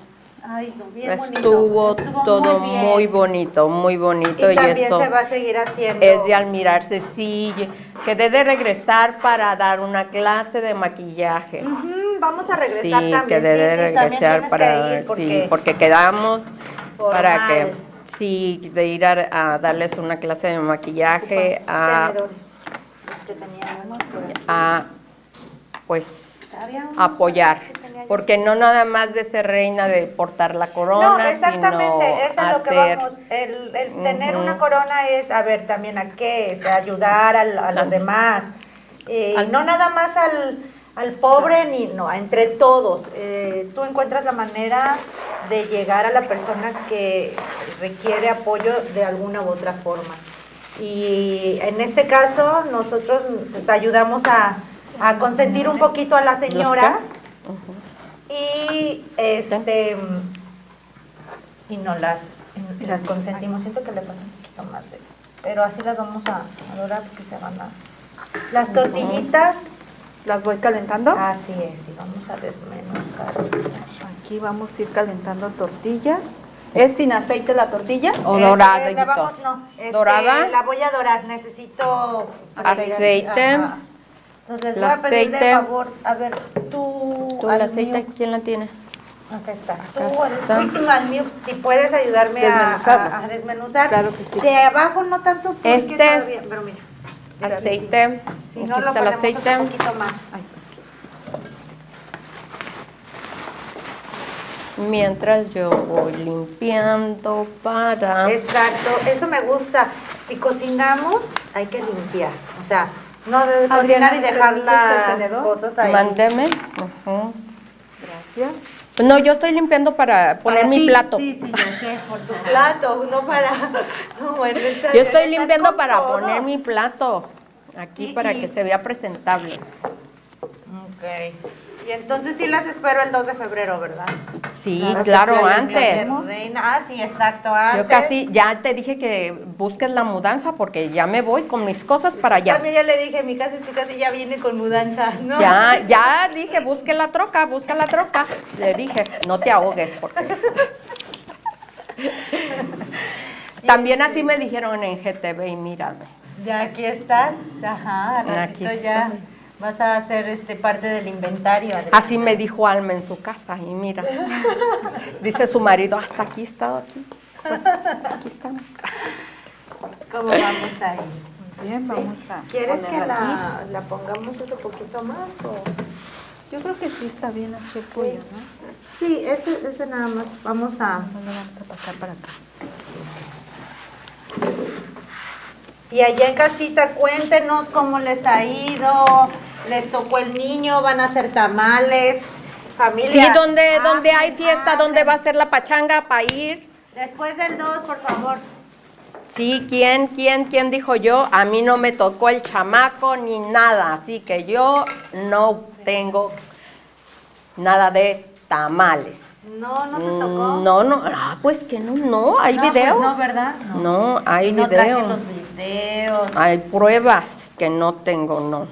Ay, no, bien bonito. Estuvo Estuvo todo bien. muy bonito, muy bonito. Y también eso se va a seguir haciendo. es de admirarse. Sí, quedé de regresar para dar una clase de maquillaje. Ujú, vamos a Sí, regresar también. quedé sí, de sí, regresar tienes para porque sí, porque quedamos para Formal. que sí, de ir a, a darles una clase de maquillaje a, a pues apoyar. Porque no nada más de ser reina de portar la corona, No, exactamente, sino eso es lo que hacer vamos. El, el tener Ujú. una corona es, a ver, también a qué, es ayudar al- a, los demás. Eh, al- no nada más al, al pobre, ni no, entre todos. Eh, tú encuentras la manera de llegar a la persona que requiere apoyo de alguna u otra forma. Y en este caso, nosotros pues, ayudamos a, a consentir un poquito a las ¿Los qué? señoras. Y este y no las las consentimos. Siento que le pasa un poquito más de- pero así las vamos a adorar porque se van a las tortillitas. Las voy calentando. Así es, y vamos a desmenuzar. Aquí vamos a ir calentando tortillas. ¿Es sin aceite la tortilla? o dorada, la vamos, no, este, dorada, La voy a dorar, necesito aceite, Ajá. Entonces les El voy a pedir de aceite. favor, a ver, tú, tú el al aceite, mío. ¿quién la tiene? Acá está. Tú Acá al, está. al mío, si puedes ayudarme a, Desmenuzarlo. a- a desmenuzar. Claro que sí. De abajo no tanto porque Este todavía, es pero mira. Aceite, Si aquí no lo ponemos aceite. un poquito más. Mientras yo voy limpiando para... Exacto, eso me gusta. Si cocinamos, hay que limpiar. O sea, no de cocinar y ¿me dejar las cosas ahí. Mándeme. Gracias. No, yo estoy limpiando para poner Para mi ti, plato. Sí, sí, yo sé, por tu plato, no para. No, bueno, estás- Yo estoy limpiando para todo. poner mi plato aquí Y- para y- que se vea presentable. Ok. Y entonces sí las espero el 2 de febrero, ¿verdad? Sí, Claro, claro, antes. Ah, sí, exacto, antes. Yo casi, ya te dije que busques la mudanza porque ya me voy con mis cosas para allá. También ya le dije, mi casa es tu casa y ya viene con mudanza, ¿no? Ya, ya dije, busque la troca, busca la troca. Le dije, no te ahogues porque... También así me dijeron en GTV y mírame. Ya aquí estás, ajá, al Aquí ratito ya estoy. Vas a hacer este parte del inventario. Así me dijo Alma en su casa y mira, dice su marido, hasta aquí he estado aquí. Pues, aquí estamos. ¿Cómo vamos ahí? Bien, vamos a. ¿Quieres que la, la pongamos otro poquito más o...? Yo creo que sí está bien aquí el pollo, ¿no? Sí, ese, ese nada más, vamos a... No lo vamos a pasar para acá. Y allá en casita, cuéntenos cómo les ha ido. Les tocó el niño, van a hacer tamales. Familia. Sí, donde, donde hay fiesta, hablen. donde va a ser la pachanga para ir. Después del 2, por favor. Sí, ¿quién, quién, quién dijo yo? A mí no me tocó el chamaco ni nada, así que yo no tengo nada de tamales. No, no te tocó. Mm, No, no, ah, pues que no, no, hay No, video. pues no, ¿verdad? No, hay Y no traje video. los videos. Hay pruebas que no tengo, no.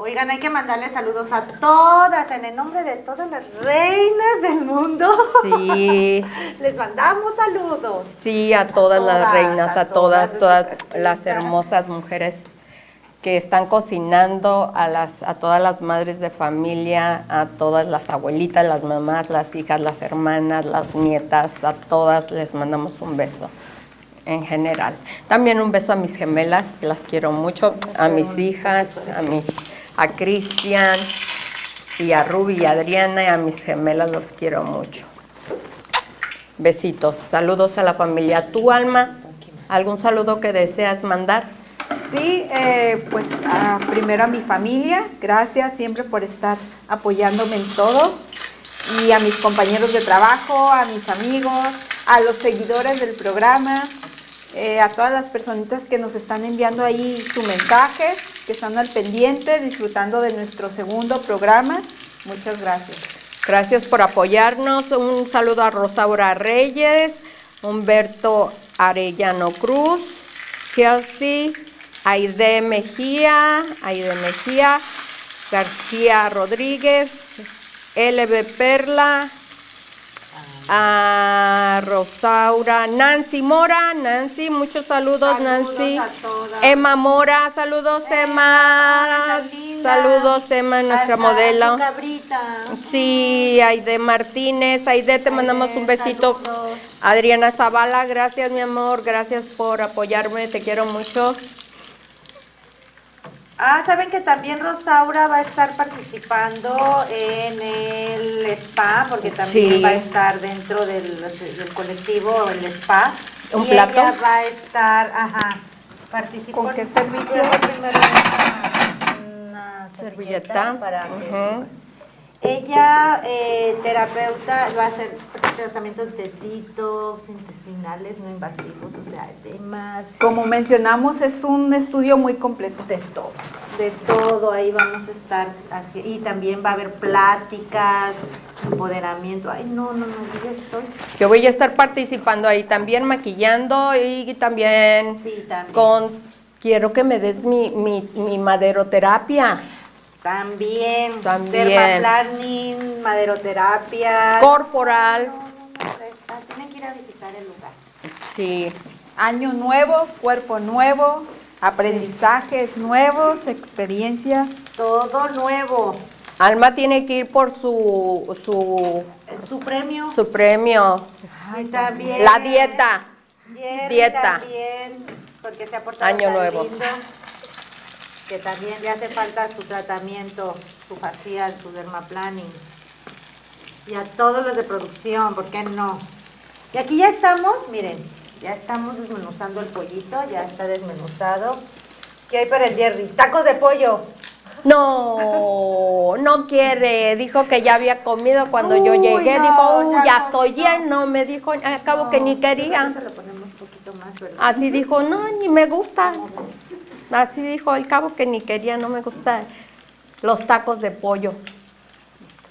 Oigan, hay que mandarle saludos a todas, en el nombre de todas las reinas del mundo. Sí, Les mandamos saludos. sí, a todas las todas, reinas, a a todas, todas todas las hermosas mujeres que están cocinando, a, las, a todas las madres de familia, a todas las abuelitas, las mamás, las hijas, las hermanas, las nietas, a todas les mandamos un beso en general. También un beso a mis gemelas, las quiero mucho, a mis hijas, a mis a Cristian y a Ruby y a Adriana y a mis gemelas los quiero mucho. Besitos, saludos a la familia. ¿Tu alma? ¿Algún saludo que deseas mandar? Sí, eh, pues primero a mi familia, gracias siempre por estar apoyándome en todo. Y a mis compañeros de trabajo, a mis amigos, a los seguidores del programa, eh, a todas las personitas que nos están enviando ahí su mensaje, que están al pendiente, disfrutando de nuestro segundo programa. Muchas gracias. Gracias por apoyarnos. Un saludo a Rosaura Reyes, Humberto Arellano Cruz, Chelsea, Aide Mejía, Aide Mejía, García Rodríguez, LB Perla, a Rosaura, Nancy Mora, Nancy, muchos saludos, Saludos Nancy. Emma Mora, saludos Emma. Saludos Emma, nuestra Hasta modelo. cabrita. Sí, Aide Martínez, Aide, te mandamos un besito. saludos. Adriana Zavala, gracias mi amor, gracias por apoyarme, te quiero mucho. Ah, saben que también Rosaura va a estar participando en el spa, porque también Sí. va a estar dentro del, del colectivo, el spa. ¿Un y plato? ella va a estar, ajá, participando. ¿Con qué servicio? Primero una, una servilleta Servilleta, para que ujú. Ella, eh, terapeuta, va a hacer tratamientos de detox intestinales no invasivos, o sea, temas Como mencionamos, es un estudio muy completo. de todo, de todo, ahí vamos a estar así, y también va a haber pláticas, empoderamiento, ay no, no, no, yo ya estoy, Yo voy a estar participando ahí también, maquillando y también sí, también, con, quiero que me des mi, mi, mi maderoterapia. También, También. dermaplaning, maderoterapia, Corporal, no, no, no, está, tienen que ir a visitar el lugar. sí. Año nuevo, cuerpo nuevo, aprendizajes nuevos, experiencias. Todo nuevo, Alma tiene que ir por su, su, tu premio, su premio, y también la dieta. Jerry Dieta. también, porque se ha portado Año tan nuevo. lindo, que también le hace falta su tratamiento, su facial, su dermaplaning. Y a todos los de producción, ¿por qué no? Y aquí ya estamos, miren, ya estamos desmenuzando el pollito, ya está desmenuzado. ¿Qué hay para el Jerry? Tacos de pollo. No, no quiere. Dijo que ya había comido cuando yo llegué. no, dijo, "Uh, ya ya no, estoy no. lleno. Me dijo, al cabo que ni quería. Se lo ponemos poquito más, ¿verdad? Así dijo, no, ni me gusta. Así dijo, al cabo que ni quería, no me gusta los tacos de pollo.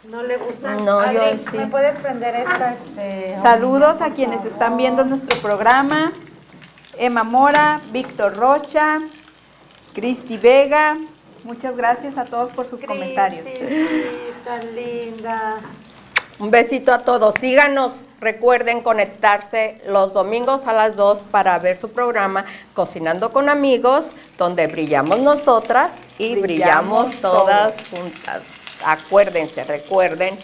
No le gusta. No, yo sí. ¿Me puedes prender esta? Este, Saludos a quienes están viendo nuestro programa. Emma Mora, Víctor Rocha, Cristi Vega. Muchas gracias a todos por sus comentarios. Sí, tan linda. Un besito a todos. Síganos. Recuerden conectarse los domingos a las 2 para ver su programa Cocinando con Amigos, donde brillamos nosotras y brillamos, Brillamos todas juntas. Acuérdense, recuerden.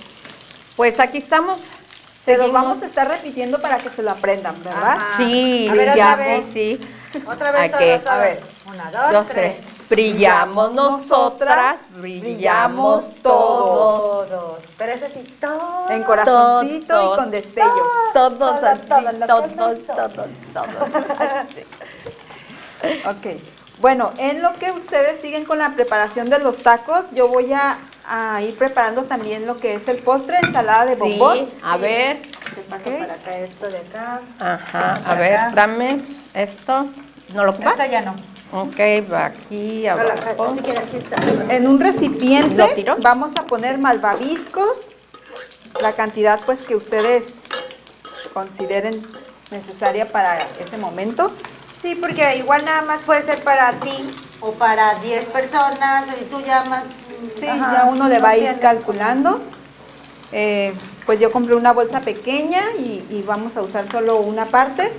Pues aquí estamos. Se los Seguimos. vamos a estar repitiendo para que se lo aprendan, ¿verdad? Ajá. Sí, A ver, ya, sí, sí. Otra vez Hay todos, a ver. Una, dos, Dos, tres. tres. Brillamos nosotras, brillamos todos. Todos. Pero sí, todos. En corazoncito Todos. y con destellos. Todos Todos, así, todos, todos, todos. Ok. Bueno, en lo que ustedes siguen con la preparación de los tacos, yo voy a, a ir preparando también lo que es el postre, ensalada de bombón. Sí, a ver. Te paso para acá esto de acá. Ajá, a ver, acá. dame esto. ¿No lo ocupas? Esta ya no. Ok, va aquí abajo. En un recipiente vamos a poner malvaviscos, la cantidad pues que ustedes consideren necesaria para ese momento. Sí, porque igual nada más puede ser para ti o para 10 personas y tú llamas. Sí, ya uno le va a ir calculando. Eh, pues yo compré una bolsa pequeña y, y vamos a usar solo una parte.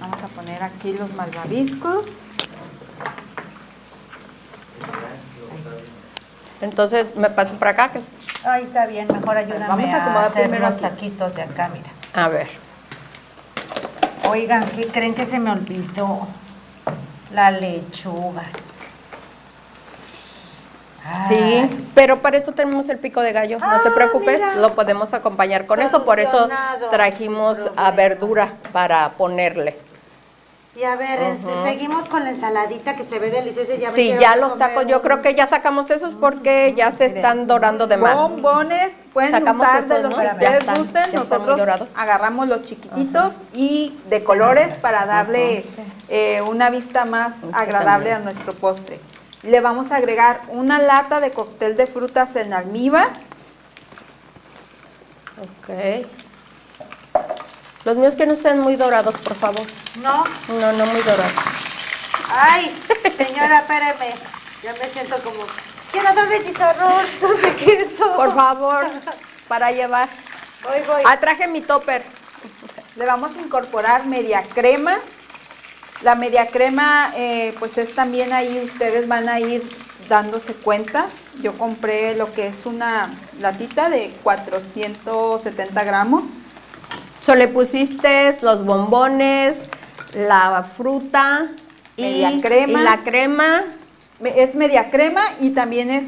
Vamos a poner aquí los malvaviscos. Entonces, me paso por acá. que- Ahí está bien, mejor ayúdame Vamos a a, acomodar hacer primero los aquí. taquitos de acá, mira. A ver. Oigan, ¿qué creen que se me olvidó? La lechuga. Sí, Ay, pero para eso tenemos el pico de gallo. No te Ah, preocupes, mira. lo podemos acompañar con eso. Por eso trajimos a verdura para ponerle. Y a ver, seguimos con la ensaladita que se ve deliciosa. Ya Sí, ya los tacos, yo creo que ya sacamos esos porque ya se están dorando de más. Bombones, pueden Sacamos usar de los ¿no? que ustedes gusten. Nosotros agarramos los chiquititos y de colores para darle eh, una vista más agradable a nuestro postre. Le vamos a agregar una lata de cóctel de frutas en almíbar. Ok. Los míos que no estén muy dorados, por favor. No. No, no muy dorados. Ay, señora, espéreme. Ya me siento como. Quiero dos de chicharrón, dos de queso. Por favor, para llevar. Voy, voy. Ah, traje mi topper. Le vamos a incorporar media crema. La media crema, eh, pues es también ahí, ustedes van a ir dándose cuenta. Yo compré lo que es una latita de 470 gramos. So, le pusiste los bombones, la fruta y, Media crema. y la crema. Es media crema y también es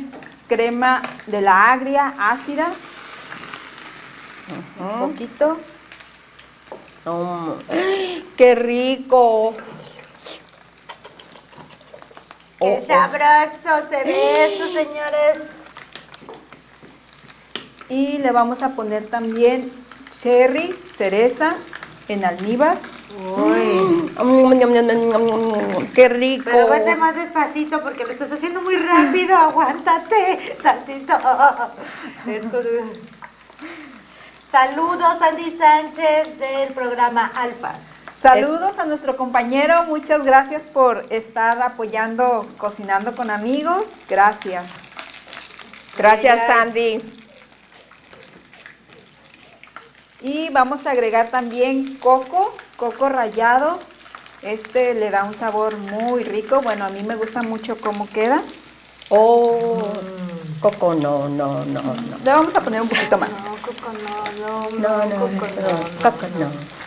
crema de la agria, ácida. Un poquito. Oh, ¡Qué rico! Qué Oh, oh. sabroso se ve eso, señores. Y le vamos a poner también cherry, cereza en almíbar. ¡Qué rico! Pero vete más despacito porque lo estás haciendo muy rápido. Aguántate tantito. Saludos, Andy Sánchez del programa Alfas. Saludos a nuestro compañero, muchas gracias por estar apoyando Cocinando con Amigos. Gracias. Gracias. Sandy. Y vamos a agregar también coco, coco rallado. Este le da un sabor muy rico. Bueno, a mí me gusta mucho cómo queda. Oh, Coco, no, no, no, no. Le vamos a poner un poquito más. No, Coco, no, no, No, no, no, Coco, no, no. Coco, no.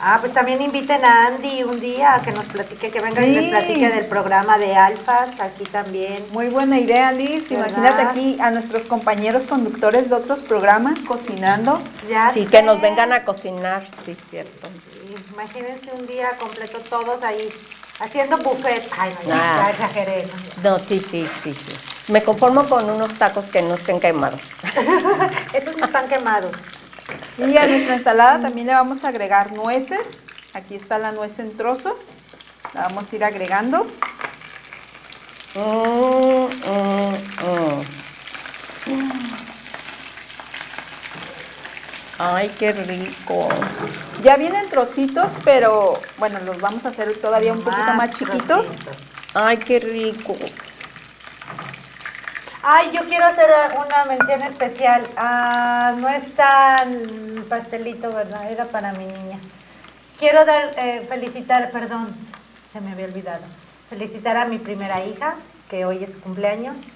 Ah, pues también inviten a Andy un día a que nos platique, que venga y les platique del programa de Alfas, aquí también. Muy buena idea, Liz. ¿Verdad? Imagínate aquí a nuestros compañeros conductores de otros programas cocinando. Ya Sí, que nos vengan a cocinar, sí, cierto. Sí, imagínense un día completo todos ahí haciendo buffet. Ay, no, ya, Ah. ya exageré. No, sí, sí, sí, sí. Me conformo con unos tacos que no estén quemados. Esos no están quemados. Y a nuestra ensalada también le vamos a agregar nueces. Aquí está la nuez en trozo. La vamos a ir agregando. Ay, qué rico. Ya vienen trocitos, pero bueno, los vamos a hacer todavía un poquito más chiquitos. trocitos. Ay, qué rico. Ay, yo quiero hacer una mención especial. Ah, no es tan pastelito, ¿verdad? Era para mi niña. Quiero dar, eh, felicitar, perdón, se me había olvidado. Felicitar a mi primera hija, que hoy es su cumpleaños.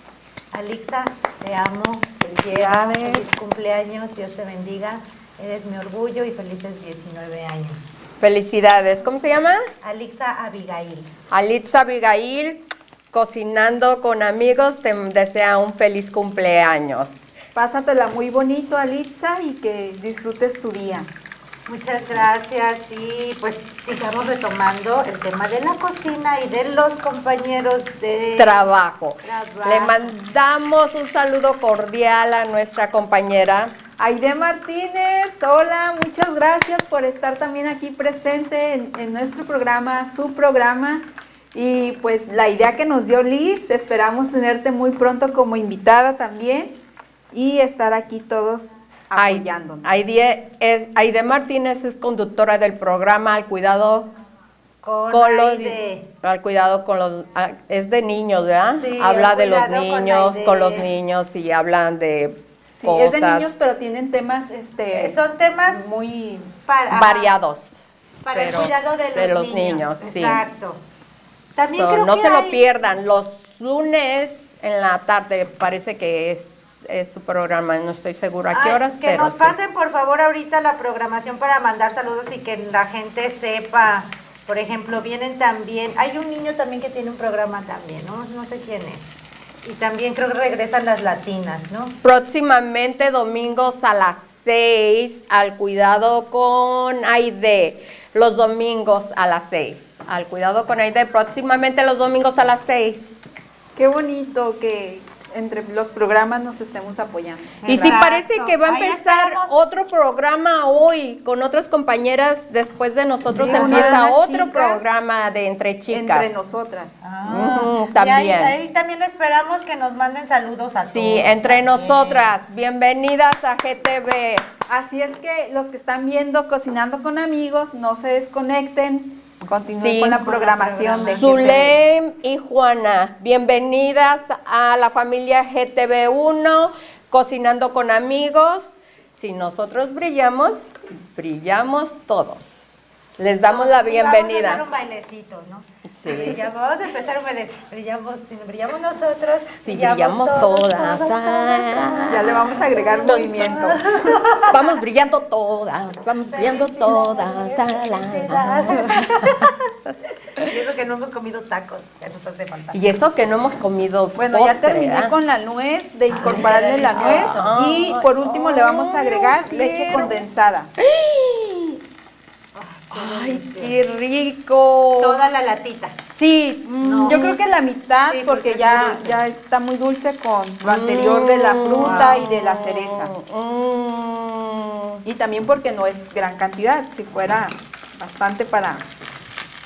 Alixa, te amo, felicidades, feliz cumpleaños, Dios te bendiga. Eres mi orgullo y felices 19 años. Felicidades. ¿Cómo se llama? Alixa Abigail. Alitza Abigail, cocinando con amigos, te desea un feliz cumpleaños. Pásatela muy bonito, Alitza, y que disfrutes tu día. Muchas gracias y pues sigamos retomando el tema de la cocina y de los compañeros de Trabajo. Trabajo. Le mandamos un saludo cordial a nuestra compañera. Aide Martínez, hola, muchas gracias por estar también aquí presente en, en nuestro programa, su programa. Y pues la idea que nos dio Liz, esperamos tenerte muy pronto como invitada también y estar aquí todos apoyándonos. Aide, es, Aide Martínez es conductora del programa Al Cuidado con, con los al cuidado con los es de niños, ¿verdad? Sí, Habla de los con niños, con los niños y hablan de Sí, cosas es de niños, pero tienen temas este, Eh, Son temas muy... para, variados. para pero el cuidado de los, niños, sí. Exacto. También So, creo no que se lo pierdan. Los lunes en la tarde parece que es, es su programa. No estoy segura a qué horas, que pero nos sí. pasen por favor ahorita la programación para mandar saludos y que la gente sepa. Por ejemplo, vienen también, hay un niño también que tiene un programa también, ¿no? No sé quién es. Y también creo que regresan las latinas, ¿no? Próximamente domingos a las 6 al cuidado con Aide. Los domingos a las 6. Al cuidado con Aide. Próximamente los domingos a las 6. Qué bonito que entre los programas nos estemos apoyando. Y sí Exacto. parece que va a empezar otro programa hoy con otras compañeras. Después de nosotros Sí, empieza otro chicas programa de entre chicas. Entre nosotras. Ujú, Y también. ahí, ahí también esperamos que nos manden saludos a Sí, todos. entre también. nosotras. Bienvenidas a GTV. Así es que los que están viendo Cocinando con Amigos, no se desconecten, continúen Sí. con la programación de. Zulem y Juana, bienvenidas a la familia GTV1, Cocinando con Amigos. Si nosotros brillamos, brillamos todos. Les damos la Sí, Vamos a hacer bienvenida. un bailecito, ¿no? Sí. Brillamos, vamos a empezar un baile. Brillamos, si brillamos nosotros. Sí, brillamos todas. Ah. Ya le vamos a agregar No. movimiento. Vamos brillando todas, vamos brillando todas. Y eso que no hemos comido tacos, ya nos hace falta. Y eso que no hemos comido Bueno, ya terminé ¿verdad? con la nuez, de incorporarle la nuez. Y por último le vamos a agregar leche quiero. condensada. Ay, qué rico. Toda la latita. Sí, Mm, Yo creo que la mitad, Sí, porque ya, ya está muy dulce con lo anterior de la fruta y de la cereza. Mm. Y también porque no es gran cantidad, si fuera bastante para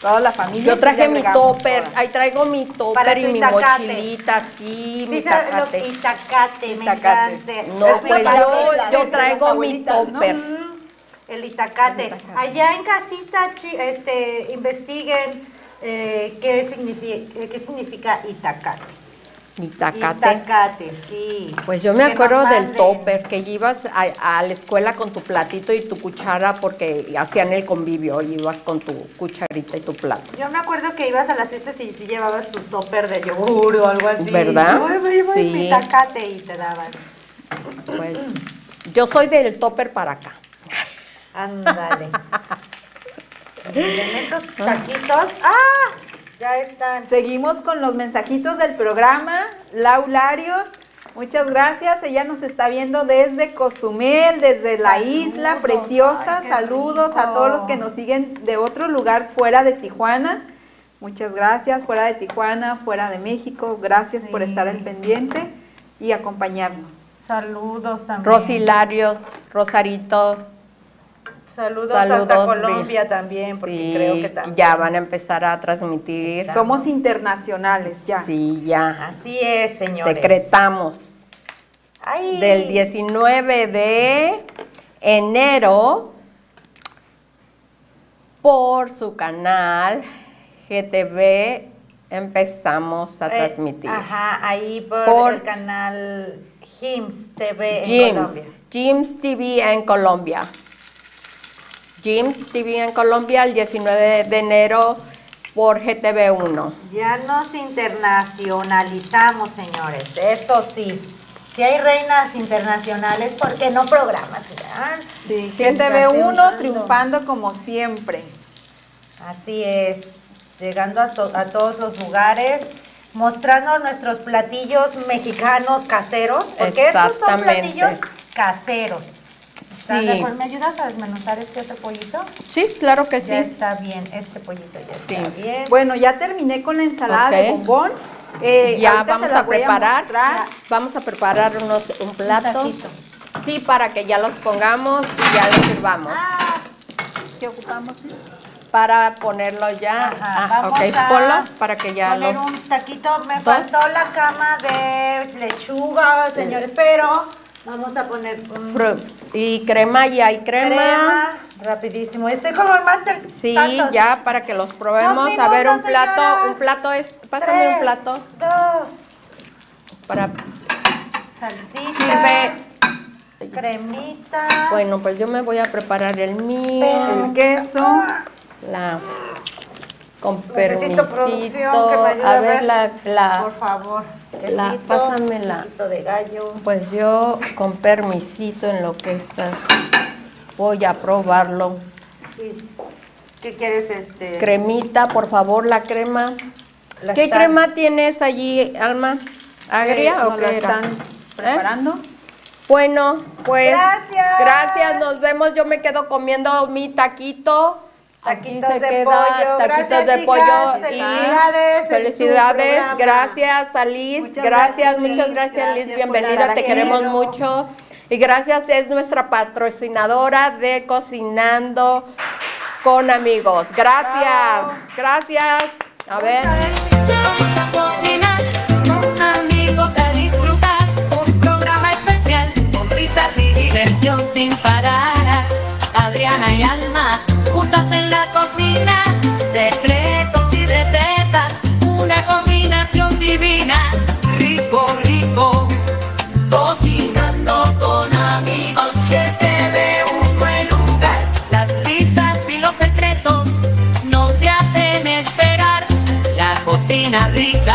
toda la familia. Yo traje mi topper, ahí traigo mi topper y mi itacate. mochilita, sí, mi Sí, lo tacate. itacate, me encanta. No, Es mi pues yo, yo traigo mi abuelitas, ¿no? El itacate. Allá en casita, este, investiguen eh, qué, significa, qué significa itacate. Mi tacate. Itacate, sí. Pues yo me Que acuerdo del topper, que ibas a, a la escuela con tu platito y tu cuchara porque hacían el convivio y ibas con tu cucharita y tu plato. Yo me acuerdo que ibas a las fiestas y sí llevabas tu topper de yogur o algo así. ¿Verdad? Sí. mi tacate y te daban. Pues yo soy del topper para acá. Ándale. Miren estos taquitos. ¡Ah! Ya están. Seguimos con los mensajitos del programa. Laularios, muchas gracias. Ella nos está viendo desde Cozumel, desde la Saludos. isla preciosa. Ay, Saludos a todos los que nos siguen de otro lugar fuera de Tijuana. Muchas gracias, fuera de Tijuana, fuera de México. Gracias por estar al pendiente y acompañarnos. Saludos también. Rosilarios, Rosarito. Saludos, Saludos. hasta Colombia Bri- también, porque Sí, creo que también. ya van a empezar a transmitir. Somos internacionales ya. Sí, ya. Así es, señores. Decretamos. Ay. Del 19 de enero por su canal GTV empezamos a Eh, transmitir. Ajá, ahí por, Por- el canal Jims TV en Jims, Colombia. Jims TV en Colombia. Jims TV en Colombia el 19 de enero por GTV1. Ya nos internacionalizamos, señores. Eso sí. Si hay reinas internacionales, ¿por qué no programas? verdad? Sí, Sí, GTV1 triunfando. triunfando como siempre. Así es, llegando a, so- a todos los lugares, mostrando nuestros platillos mexicanos caseros, porque estos son platillos caseros. ¿Estás Sí. de acuerdo? ¿Me ayudas a desmenuzar este otro pollito? Sí, claro que Ya sí. está bien, este pollito ya Sí. está bien. Bueno, ya terminé con la ensalada de bombón. Eh, Ya vamos a preparar. mostrar. Vamos a preparar unos, un plato. Sí, para que ya los pongamos y ya los sirvamos. Ah, ¿Qué ocupamos? Para ponerlo ya. Ajá, Ah, vamos ok, a ponlos para que ya poner los. un taquito. Me dos. faltó la cama de lechuga, señores, pero vamos a poner un Fruit. Y crema, ya hay crema. crema. Rapidísimo. Estoy como el master. Sí, tantos. ya para que los probemos. A ver, un plato. señoras. Un plato es. Pásame Tres, un plato. Dos. Para. Salsita. Sirve. Cremita. Bueno, pues yo me voy a preparar el mío. El queso. La. Con Necesito permisito. producción que me ayude a ver la, la- Por favor. la- pásamela. de gallo. Pues yo con permisito en lo que está. Voy a probarlo. ¿Qué quieres este? Cremita, por favor, la crema. La ¿Qué están- crema tienes allí, Alma? ¿Agria o qué era? están ¿Eh? preparando. Bueno, pues. Gracias. Gracias, nos vemos. Yo me quedo comiendo mi taquito. Aquí Taquitos se de queda pollo. taquitos Gracias, de chicas. pollo Felicidades y felicidades. Gracias, Alice. Muchas gracias, gracias, muchas Liz. gracias, Liz. Gracias por Bienvenida, te aquí. queremos mucho. Y gracias, es nuestra patrocinadora de Cocinando con Amigos. Gracias, gracias. A ver juntas en la cocina, secretos y recetas, una combinación divina, rico, rico, cocinando con amigos que te ve un buen lugar, las risas y los secretos no se hacen esperar, la cocina rica.